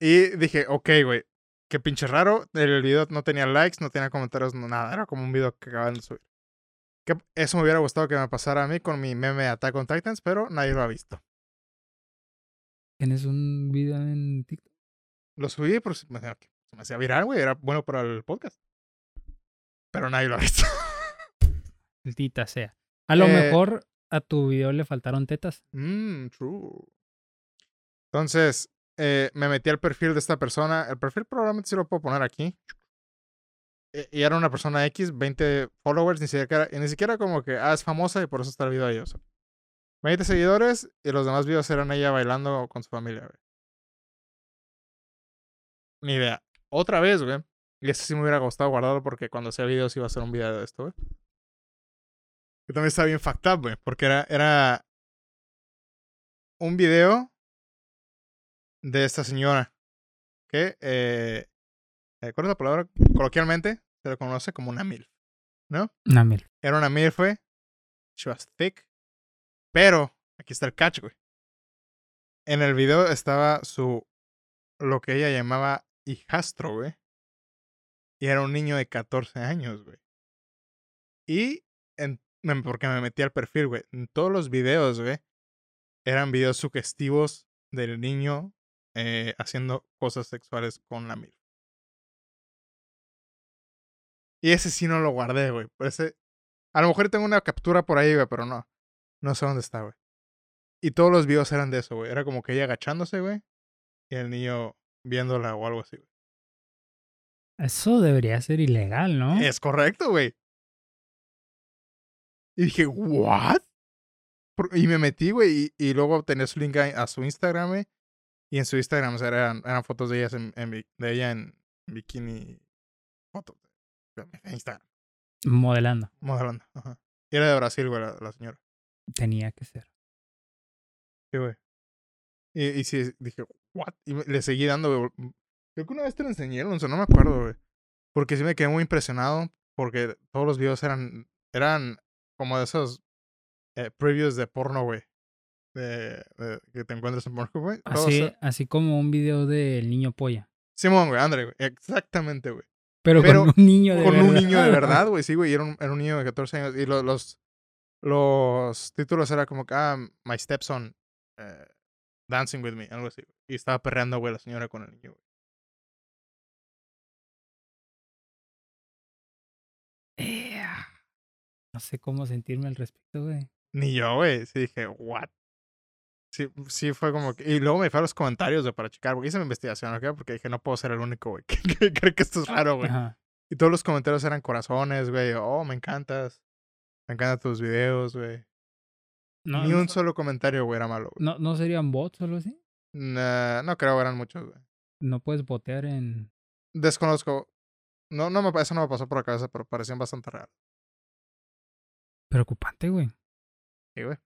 Y dije, ok, güey, qué pinche raro. El video no tenía likes, no tenía comentarios, no nada. Era como un video que acaban de subir. Que eso me hubiera gustado que me pasara a mí con mi meme Attack on Titans, pero nadie lo ha visto. ¿Tienes un video en TikTok? Lo subí porque se me hacía- viral, güey. Era bueno para el podcast. Pero nadie lo ha visto. Maldita sea. A lo Eh, mejor a tu video le faltaron tetas. Mmm, true. Entonces, eh, me metí al perfil de esta persona. El perfil probablemente sí lo puedo poner aquí. Eh, Y era una persona X, 20 followers, ni siquiera, ni siquiera como que, ah, es famosa y por eso está el video o sea. 20 seguidores y los demás videos eran ella bailando con su familia, güey. Ni idea. Otra vez, güey. Y ese sí me hubiera gustado guardarlo porque cuando hacía videos iba a ser un video de esto, güey. Que también estaba bien fucked up. Porque era, era un video de esta señora que, eh, ¿cuál es la palabra? Coloquialmente se le conoce como una MILF, ¿no? Namel. Era una MILF, güey. She was thick. Pero, aquí está el catch, güey. En el video estaba su, lo que ella llamaba hijastro, güey. Y era un niño de 14 años, güey. Y, en, porque me metí al perfil, güey. En todos los videos, güey, eran videos sugestivos del niño eh, haciendo cosas sexuales con la MILF. Y ese sí no lo guardé, güey. Ese, a lo mejor tengo una captura por ahí, güey, pero no. No sé dónde está, güey. Y todos los videos eran de eso, güey. Era como que ella agachándose, güey. Y el niño viéndola o algo así, güey. Eso debería ser ilegal, ¿no? Es correcto, güey. Y dije, ¿what? Y me metí, güey, y, y luego tenía su link a, a su Instagram, güey. Y en su Instagram o sea, eran, eran fotos de, ellas en, en de ella en bikini. Fotos de, de Instagram. Modelando. Modelando. Ajá. Y era de Brasil, güey, la, la señora. Tenía que ser. Sí, güey. Y, y sí, dije, ¿what? Y me- le seguí dando, güey. Creo que una vez te lo enseñé, Alonso, no me acuerdo, güey. Porque sí me quedé muy impresionado. Porque todos los videos eran, eran como de esos eh, previews de porno, güey. De, de- que te encuentras en porno, güey. Así, así como un video del niño polla. Simón, güey, André, güey. Exactamente, güey. Pero, Pero con un niño de Con verdad. un niño de verdad, güey, sí, güey. y Era un, era un niño de 14 años. Y lo- los, los títulos era como que, ah, My Stepson eh, Dancing with Me, algo así. Y estaba perreando, güey, la señora con el niño, güey. No sé cómo sentirme al respecto, güey. Ni yo, güey. Sí dije, what? Sí, sí fue como que... Y luego me fui a los comentarios, güey, para checar. Porque hice mi investigación, ¿ok? Porque dije, no puedo ser el único, güey, que, que cree que esto es raro, güey. Ajá. Y todos los comentarios eran corazones, güey. Oh, me encantas. Me encantan tus videos, güey. No, Ni no, un solo comentario, güey, era malo, güey. no, ¿no serían bots o algo así? Nah, no creo, eran muchos, güey. No puedes botear en. Desconozco. No, no me, eso no me pasó por la cabeza, pero parecían bastante reales. Preocupante, güey. Sí, güey.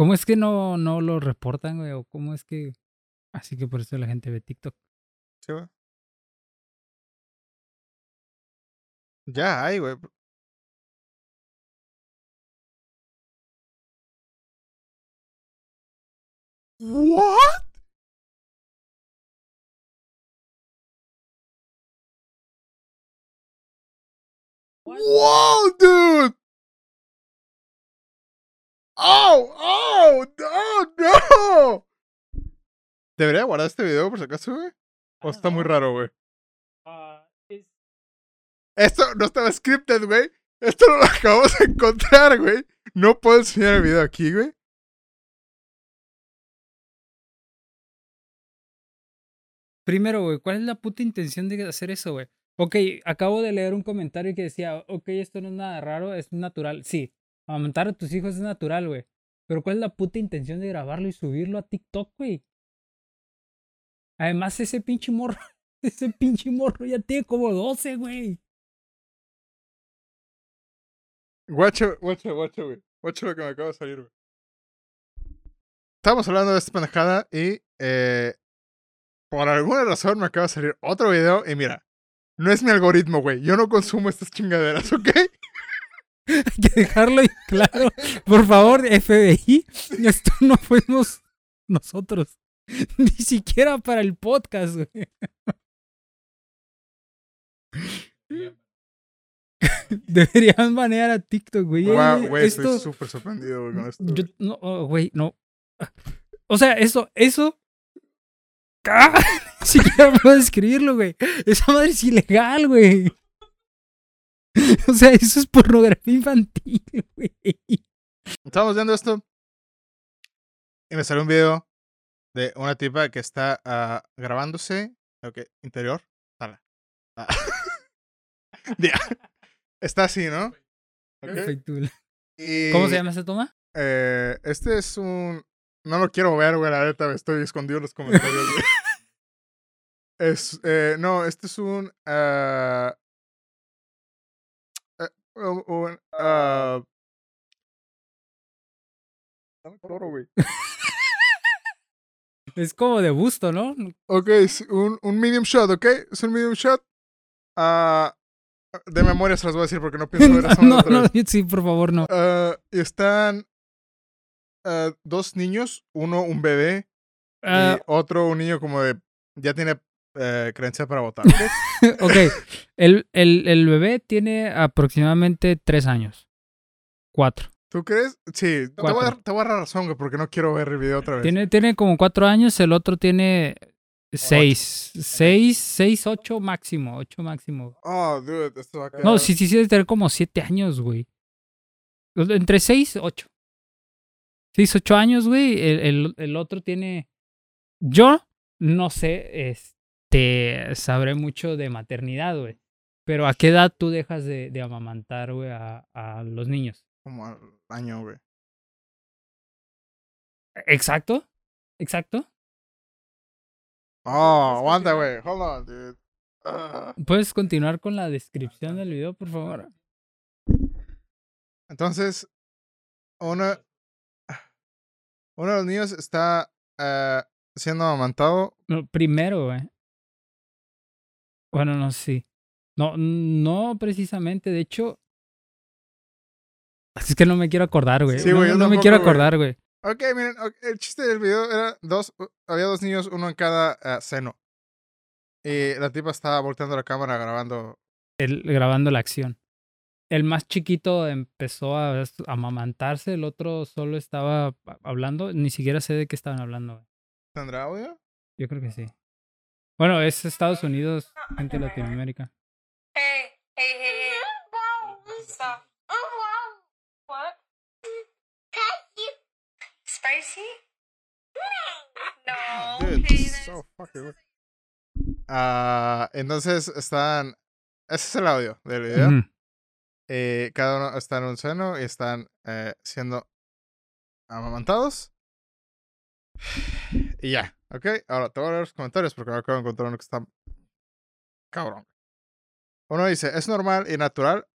¿Cómo es que no, no lo reportan, güey? ¿O cómo es que.? Así que por eso la gente ve TikTok. Sí, güey. Ya hay, güey. What? Whoa, dude! Oh, oh, no, no. Debería guardar este video por si acaso, güey. O está muy raro, güey. Esto no estaba scripted, güey. Esto lo acabamos de encontrar, güey. No puedo enseñar el video aquí, güey. Primero, güey, ¿cuál es la puta intención de hacer eso, güey? Ok, acabo de leer un comentario que decía, ok, esto no es nada raro, es natural. Sí, amamantar a tus hijos es natural, güey. Pero ¿cuál es la puta intención de grabarlo y subirlo a TikTok, güey? Además, ese pinche morro, ese pinche morro ya tiene como 12, güey. Guacho, guacho, guacho, güey. Guacho lo que me acaba de salir, güey. Estábamos hablando de esta pendejada y eh, por alguna razón me acaba de salir otro video y mira, no es mi algoritmo, güey. Yo no consumo estas chingaderas, ¿ok? Hay que dejarlo en claro. Por favor, FBI, esto no fuimos nosotros. Ni siquiera para el podcast, güey. Deberían banear a TikTok, güey. Guau, Eh, Güey, esto, estoy súper sorprendido güey, con esto. yo- no, oh, güey, no. O sea, eso, eso. ¡Ah! Ni siquiera puedo describirlo, güey. Esa madre es ilegal, güey. O sea, eso es pornografía infantil, güey. Estábamos viendo esto y me salió un video de una tipa que está ah, grabándose, ok, interior, sala. Ah. Está así, ¿no? Ok. Perfecto. Y, ¿Cómo se llama esa toma? eh, este es un... No lo quiero ver, güey, la neta, estoy escondido en los comentarios, güey. Es, eh, no, este es un... ah, ah, güey. Es como de busto, ¿no? Ok, es un, un medium shot, ¿ok? Es un medium shot. Ah, de memoria se las voy a decir porque no pienso ver esa no, otra no, vez. sí, por favor, no. Ah, están ah, dos niños, uno un bebé Ah, y otro un niño como de... Ya tiene eh, creencia para votar. ¿ok? el, el, el bebé tiene aproximadamente tres años. Cuatro. ¿Tú crees? Sí, te voy, a dar, te voy a dar razón, güey, porque no quiero ver el video otra vez. Tiene, tiene como cuatro años, el otro tiene seis. Seis, seis, ocho máximo. Ocho máximo. Oh, dude, esto va a quedar... No, sí, sí, sí, debe tener como siete años, güey. Entre seis, ocho. Seis, ocho años, güey. El, el, el otro tiene. Yo no sé, este. Sabré mucho de maternidad, güey. Pero ¿a qué edad tú dejas de, de amamantar, güey, a, a los niños? Como al año, güey. Exacto. Exacto. Oh, aguanta, güey. Hold on, dude. Ah. ¿Puedes continuar con la descripción del video, por favor? Entonces, uno, uno de los niños está eh, siendo amamantado. No, primero, güey. Bueno, no si- No, no precisamente. De hecho. Es que no me quiero acordar, güey. Sí, no, güey, no me quiero güey. acordar, güey. Ok, miren, el chiste del video era dos, había dos niños, uno en cada eh, seno. Y la tipa estaba volteando la cámara grabando. él grabando la acción. El más chiquito empezó a a amamantarse, el otro solo estaba a- hablando, ni siquiera sé de qué estaban hablando. güey. ¿Tendrá audio? Yo creo que sí. Bueno, es Estados Unidos, gente de Latinoamérica. Hey, hey, hey, hey. Stop. What? Spicy? No. Dude, okay, this is then so it's- fucking weird. Ah, entonces están. Ese es el audio del video. Eh, cada uno está en un seno y están eh, siendo amamantados. Y ya, ¿ok? Ahora te voy a leer los comentarios porque me acabo de encontrar uno que está cabrón. Uno dice, es normal y natural.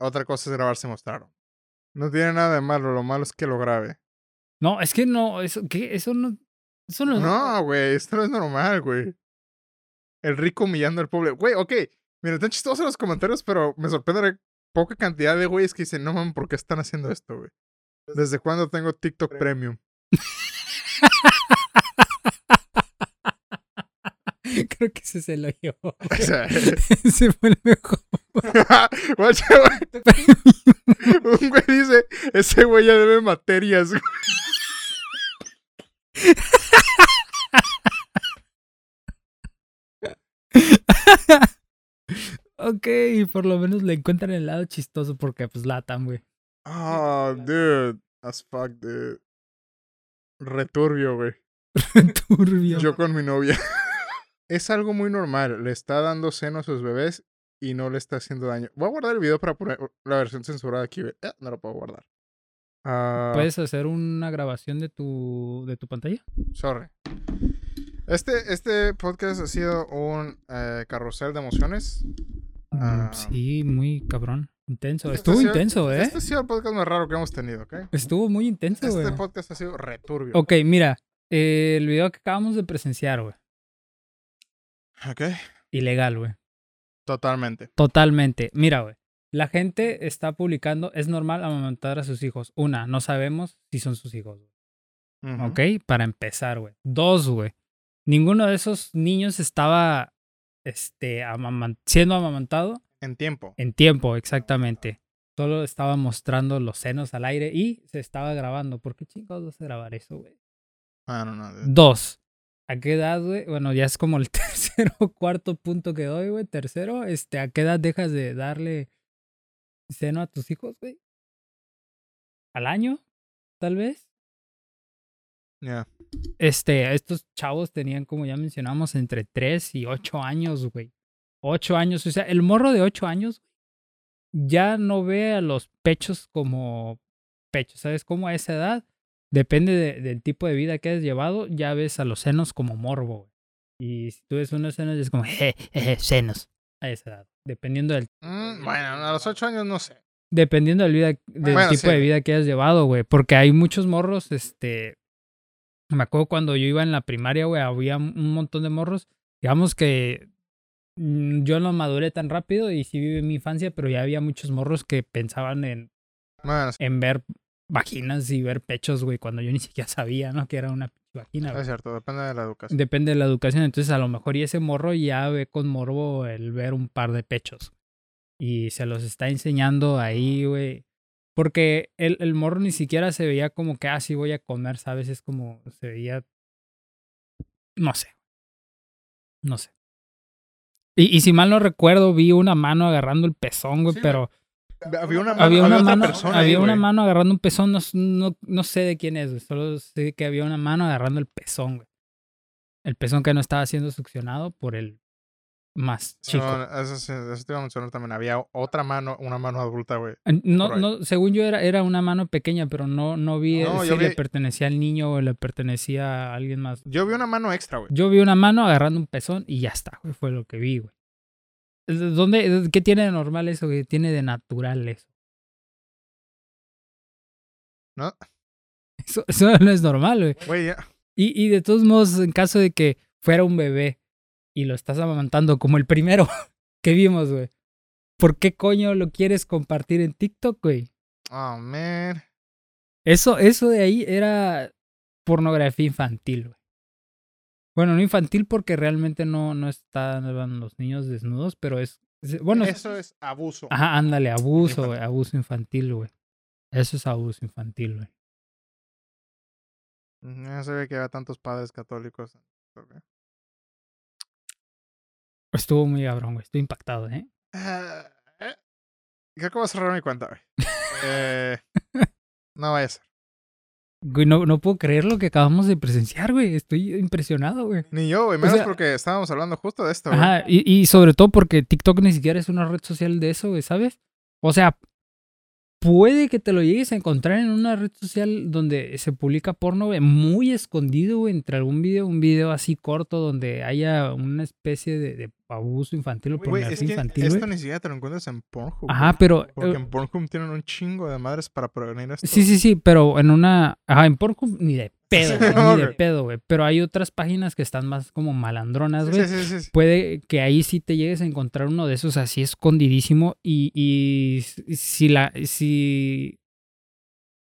Otra cosa es grabarse y mostrarlo. No tiene nada de malo, lo malo es que lo grabe. No, es que no, eso, ¿qué? Eso no, eso no, No, güey, esto no es normal, güey. El rico humillando al pobre. Güey, ok. Mira, están chistosos los comentarios, pero me sorprende la poca cantidad de güeyes que dicen, no mames, ¿por qué están haciendo esto, güey? ¿Desde cuándo tengo TikTok Premium? Creo que ese se lo llevó. O sea, Ese fue el mejor. guacha, güey. Un güey dice, ese güey ya debe materias, güey. ok, por lo menos le encuentran el lado chistoso porque pues latan, güey. Oh, dude. As fuck, dude. Returbio, güey. Turbio. Yo con mi novia. Es algo muy normal. Le está dando seno a sus bebés y no le está haciendo daño. Voy a guardar el video para poner la versión censurada aquí. Eh, no lo puedo guardar. Ah, ¿Puedes hacer una grabación de tu, de tu pantalla? Sorry. Este, este podcast ha sido un eh, carrusel de emociones. Mm, Ah. Sí, muy cabrón. Intenso. Este Estuvo sido- intenso, ¿eh? Este ha sido el podcast más raro que hemos tenido, ¿ok? Estuvo muy intenso, güey. Este podcast ha sido returbio. Ok, mira. eh, el video que acabamos de presenciar, güey. Ok. Ilegal, güey. Totalmente. Totalmente. Mira, güey. La gente está publicando, es normal amamantar a sus hijos. Una, no sabemos si son sus hijos. Ujú. ¿Ok? Para empezar, güey. Dos, güey. Ninguno de esos niños estaba este, siendo amamantado En tiempo. en tiempo, exactamente. Solo estaba mostrando los senos al aire y se estaba grabando. ¿Por qué chingados vas a grabar eso, güey? Ah, no, no. Dos. ¿A qué edad, güey? Bueno, ya es como el tercero o cuarto punto que doy, güey. Tercero, este, ¿a qué edad dejas de darle seno a tus hijos, güey? ¿Al año? Tal vez. Ya. Este, estos chavos tenían, como ya mencionamos, entre 3 y 8 años, güey. 8 años. O sea, el morro de 8 años ya no ve a los pechos como pechos. ¿Sabes? Como a esa edad, depende de- del tipo de vida que has llevado, ya ves a los senos como morbo, güey. Y si tú ves unos senos, es como, je, je, senos. A esa edad. Dependiendo del, Mm, bueno, a los ocho años no sé. dependiendo del, vida, del Bueno, tipo sí. de vida que hayas llevado, güey. Porque hay muchos morros, este... Me acuerdo cuando yo iba en la primaria, güey, había un montón de morros. Digamos que mm, yo no maduré tan rápido y sí viví mi infancia, pero ya había muchos morros que pensaban en, Bueno, sí, en ver vaginas y ver pechos, güey, cuando yo ni siquiera sabía, ¿no? Que era una vagina, güey. es cierto, depende de la educación. Depende de la educación. Entonces, a lo mejor y ese morro ya ve con morbo el ver un par de pechos. Y se los está enseñando ahí, güey. Porque el, el morro ni siquiera se veía como que, ah, sí voy a comer, ¿sabes? Es como, se veía. No sé. No sé. Y, y si mal no recuerdo, vi una mano agarrando el pezón, güey, Sí, pero Había una mano, había una mano, persona ahí, había una mano agarrando un pezón, no, no, no sé de quién es, güey, solo sé que había una mano agarrando el pezón, güey. El pezón que no estaba siendo succionado por el más chico. No, eso, eso te iba a mencionar también. Había otra mano, una mano adulta, güey. No, no, según yo era, era una mano pequeña, pero no, no vi No, si yo le vi- pertenecía al niño o le pertenecía a alguien más. Yo vi una mano extra, güey. Yo vi una mano agarrando un pezón y ya está, güey, fue lo que vi, güey. ¿Dónde, ¿Qué tiene de normal eso? ¿Qué tiene de natural eso? ¿No? Eso, eso no es normal, güey. Y, y de todos modos, en caso de que fuera un bebé y lo estás amamantando como el primero que vimos, güey. ¿Por qué coño lo quieres compartir en TikTok, güey? Oh, man. Eso, eso de ahí era pornografía infantil, güey. Bueno, no infantil porque realmente no, no están los niños desnudos, pero es. es- bueno, es- Eso es abuso. ajá, ándale, abuso, güey. Infantil. Abuso infantil, güey. Eso es abuso infantil, güey. No se ve que había tantos padres católicos. Estuvo muy cabrón, güey. Estoy impactado, ¿eh? Ah, eh, Creo que voy a cerrar mi cuenta, güey. Eh, no vaya a ser. Güey, no, no puedo creer lo que acabamos de presenciar, güey. Estoy impresionado, güey. Ni yo, güey. Menos sea- porque estábamos hablando justo de esto, güey. Ajá, y, y sobre todo porque TikTok ni siquiera es una red social de eso, güey, ¿sabes? O sea, puede que te lo llegues a encontrar en una red social donde se publica porno, güey, muy escondido, güey, entre algún video, un video así corto donde haya una especie de, de abuso infantil o es pornografía que infantil, esto ni siquiera te lo encuentras en Pornhub. Ajá, pero... Porque eh, en Pornhub tienen un chingo de madres para prevenir esto. Sí, sí, sí, pero en una... Ajá, en Pornhub ni de pedo, ni de pedo, güey. Pero hay otras páginas que están más como malandronas, güey. sí, sí, sí, puede que ahí sí te llegues a encontrar uno de esos así escondidísimo y, y si la si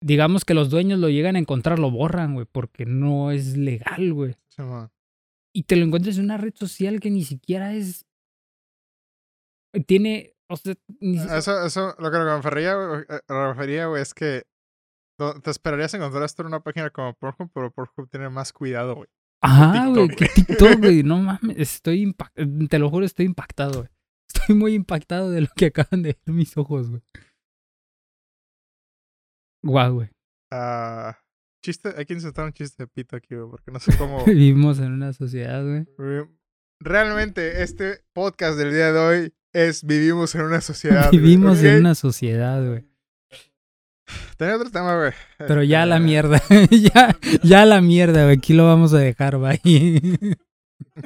digamos que los dueños lo llegan a encontrar lo borran güey porque no es legal güey y te lo encuentras en una red social que ni siquiera es tiene o sea ni si- Eso, eso, lo que me refería, güey, eh, es que te esperarías encontrar esto en una página como Pornhub, pero Pornhub tiene más cuidado, güey. ajá güey que TikTok güey no mames estoy impact- te lo juro estoy impactado güey estoy muy impactado de lo que acaban de ver mis ojos güey guau güey Ah, chiste, hay que insertar un chiste de pito aquí, güey, porque no sé cómo. Vivimos en una sociedad, güey. güey. Realmente, este podcast del día de hoy es Vivimos en una sociedad. güey, Vivimos ¿ok? en una sociedad, güey. Tenía otro tema, güey. Pero ya a la Este, mierda. ya, ya a la mierda, güey. Aquí lo vamos a dejar, bye.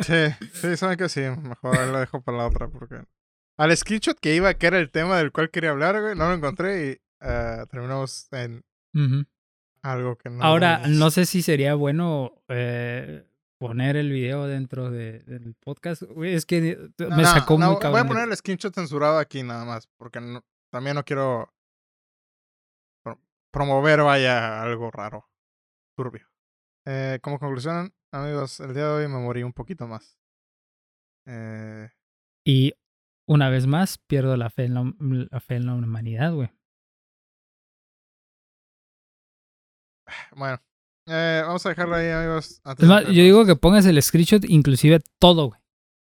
Sí, sí, saben que sí. Mejor lo dejo para la otra porque... Al screenshot que iba, que era el tema del cual quería hablar, güey, no lo encontré y eh, terminamos en algo que no... Ahora, no sé si sería bueno eh, poner el video dentro de- del podcast. Güey, es que me No, sacó no, muy Voy cabrón. a poner el screenshot censurado aquí nada más, porque no- también no quiero promover, vaya, algo raro, turbio. Eh, como conclusión, amigos, el día de hoy me morí un poquito más. Eh, Y una vez más, pierdo la fe en la, la fe en la humanidad, güey. bueno, eh, vamos a dejarlo ahí, amigos. antes Es de más, yo digo que pongas el screenshot, inclusive todo, güey.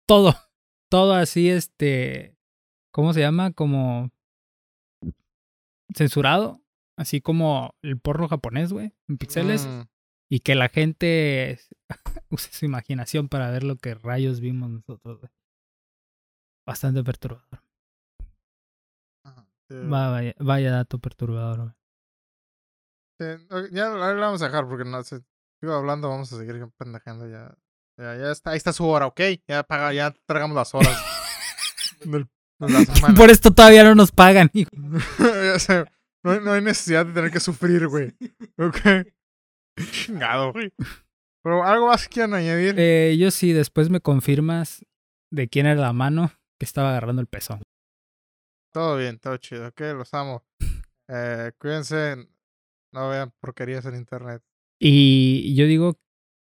Todo. Todo así, este. ¿Cómo se llama? Como. Censurado. Así como el porno japonés, güey. En píxeles. Mm, Y que la gente use su imaginación para ver lo que rayos vimos nosotros, güey. Bastante perturbador. ajá, sí. Va- vaya, vaya dato perturbador, güey. Sí, ya lo vamos a dejar porque no sé. Sigo hablando, vamos a seguir pendejando ya. Ya, ya está, ahí está su hora, ¿ok? Ya paga, ya tragamos las horas del- de la semana. Por esto todavía no nos pagan, hijo. ya sé. No hay, no hay necesidad de tener que sufrir, güey. Ok. Chingado, güey. Pero algo más que quieran añadir. Eh, yo sí, después me confirmas de quién era la mano que estaba agarrando el pezón. Todo bien, todo chido, ok, los amo. Eh, cuídense, no vean porquerías en internet. Y yo digo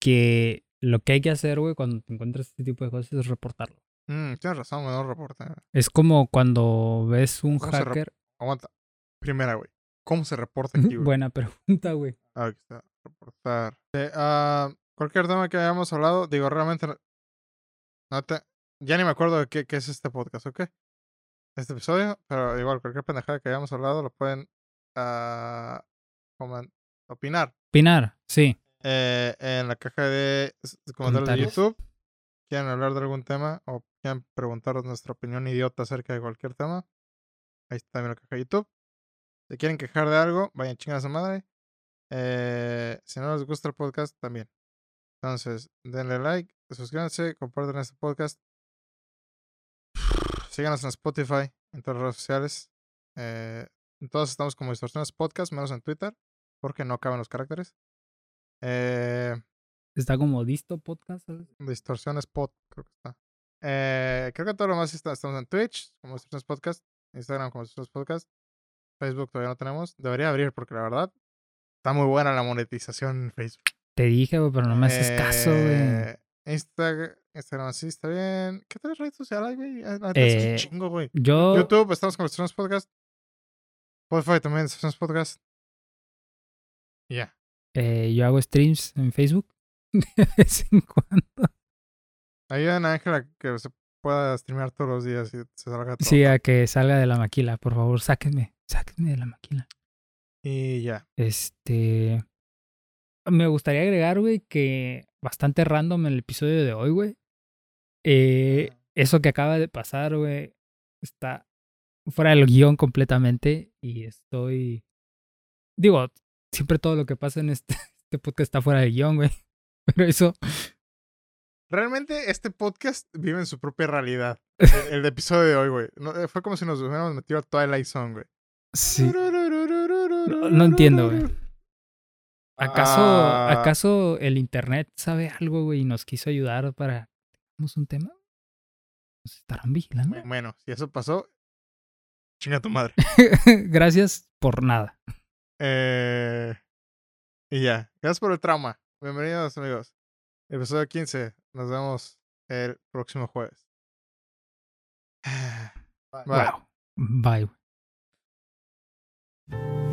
que lo que hay que hacer, güey, cuando te encuentras este tipo de cosas es reportarlo. Mm, tienes razón, güey, no reporte. Es como cuando ves un ¿Cómo se rep- hacker. Aguanta. Primera, güey. ¿Cómo se reporta aquí, güey? Buena pregunta, güey. Aquí está. Reportar. Sí, ah, cualquier tema que hayamos hablado, digo, realmente. no- No te, ya ni me acuerdo de qué, qué es este podcast, ¿ok? Este episodio, pero igual, cualquier pendejada que hayamos hablado lo pueden comen- opinar Opinar, sí. eh, en la caja de comentarios de. YouTube. Quieren hablar de algún tema o quieren preguntarnos nuestra opinión idiota acerca de cualquier tema. Ahí está también la caja de YouTube. Si quieren quejar de algo, vayan chingar a su madre. Eh, si no les gusta el podcast, también. Entonces, denle like, suscríbanse, compartan este podcast. Síganos en Spotify, en todas las redes sociales. Eh, en todas estamos como Distorsiones Podcast, menos en Twitter, porque no caben los caracteres. Eh, Está como Disto Podcast, ¿sabes? Distorsiones Pod, creo que está. Eh, creo que todo lo más está, estamos en Twitch, como Distorsiones Podcast, Instagram como Distorsiones Podcast, Facebook todavía no tenemos. Debería abrir porque la verdad está muy buena la monetización en Facebook. Te dije, güey, pero no me haces caso, güey. Eh, Insta- Instagram sí está bien. ¿Qué otras redes sociales hay, güey? Ah, Eh, chingo, güey. Yo, YouTube, estamos con Estaciones Podcast. Spotify también, Estaciones Podcast. Ya. eh, yo hago streams en Facebook de vez en cuando. Ayudan a Ángela que se pueda streamear todos los días y se salga todo. Sí, a que salga de la maquila, por favor, sáquenme, sáquenme de la maquila. Y ya. Este. Me gustaría agregar, güey, que bastante random el episodio de hoy, güey. Eh, eso que acaba de pasar, güey, está fuera del guion completamente y estoy. Digo, siempre todo lo que pasa en este, este podcast está fuera del guion, güey. Pero eso. Realmente este podcast vive en su propia realidad. El, el episodio de hoy, güey. No, eh, fue como si nos hubiéramos metido a Twilight Zone, güey. Sí. No, no entiendo, güey. ¿Acaso, Ah. ¿Acaso el internet sabe algo, güey, y nos quiso ayudar para tengamos un tema? ¿Nos estarán vigilando? Bueno, si eso pasó, chinga tu madre. Gracias por nada. Eh, y ya. Gracias por el trauma. Bienvenidos, amigos. Episodio 15. Nos vemos el próximo jueves. Bye. Wow. Bye. Thank you.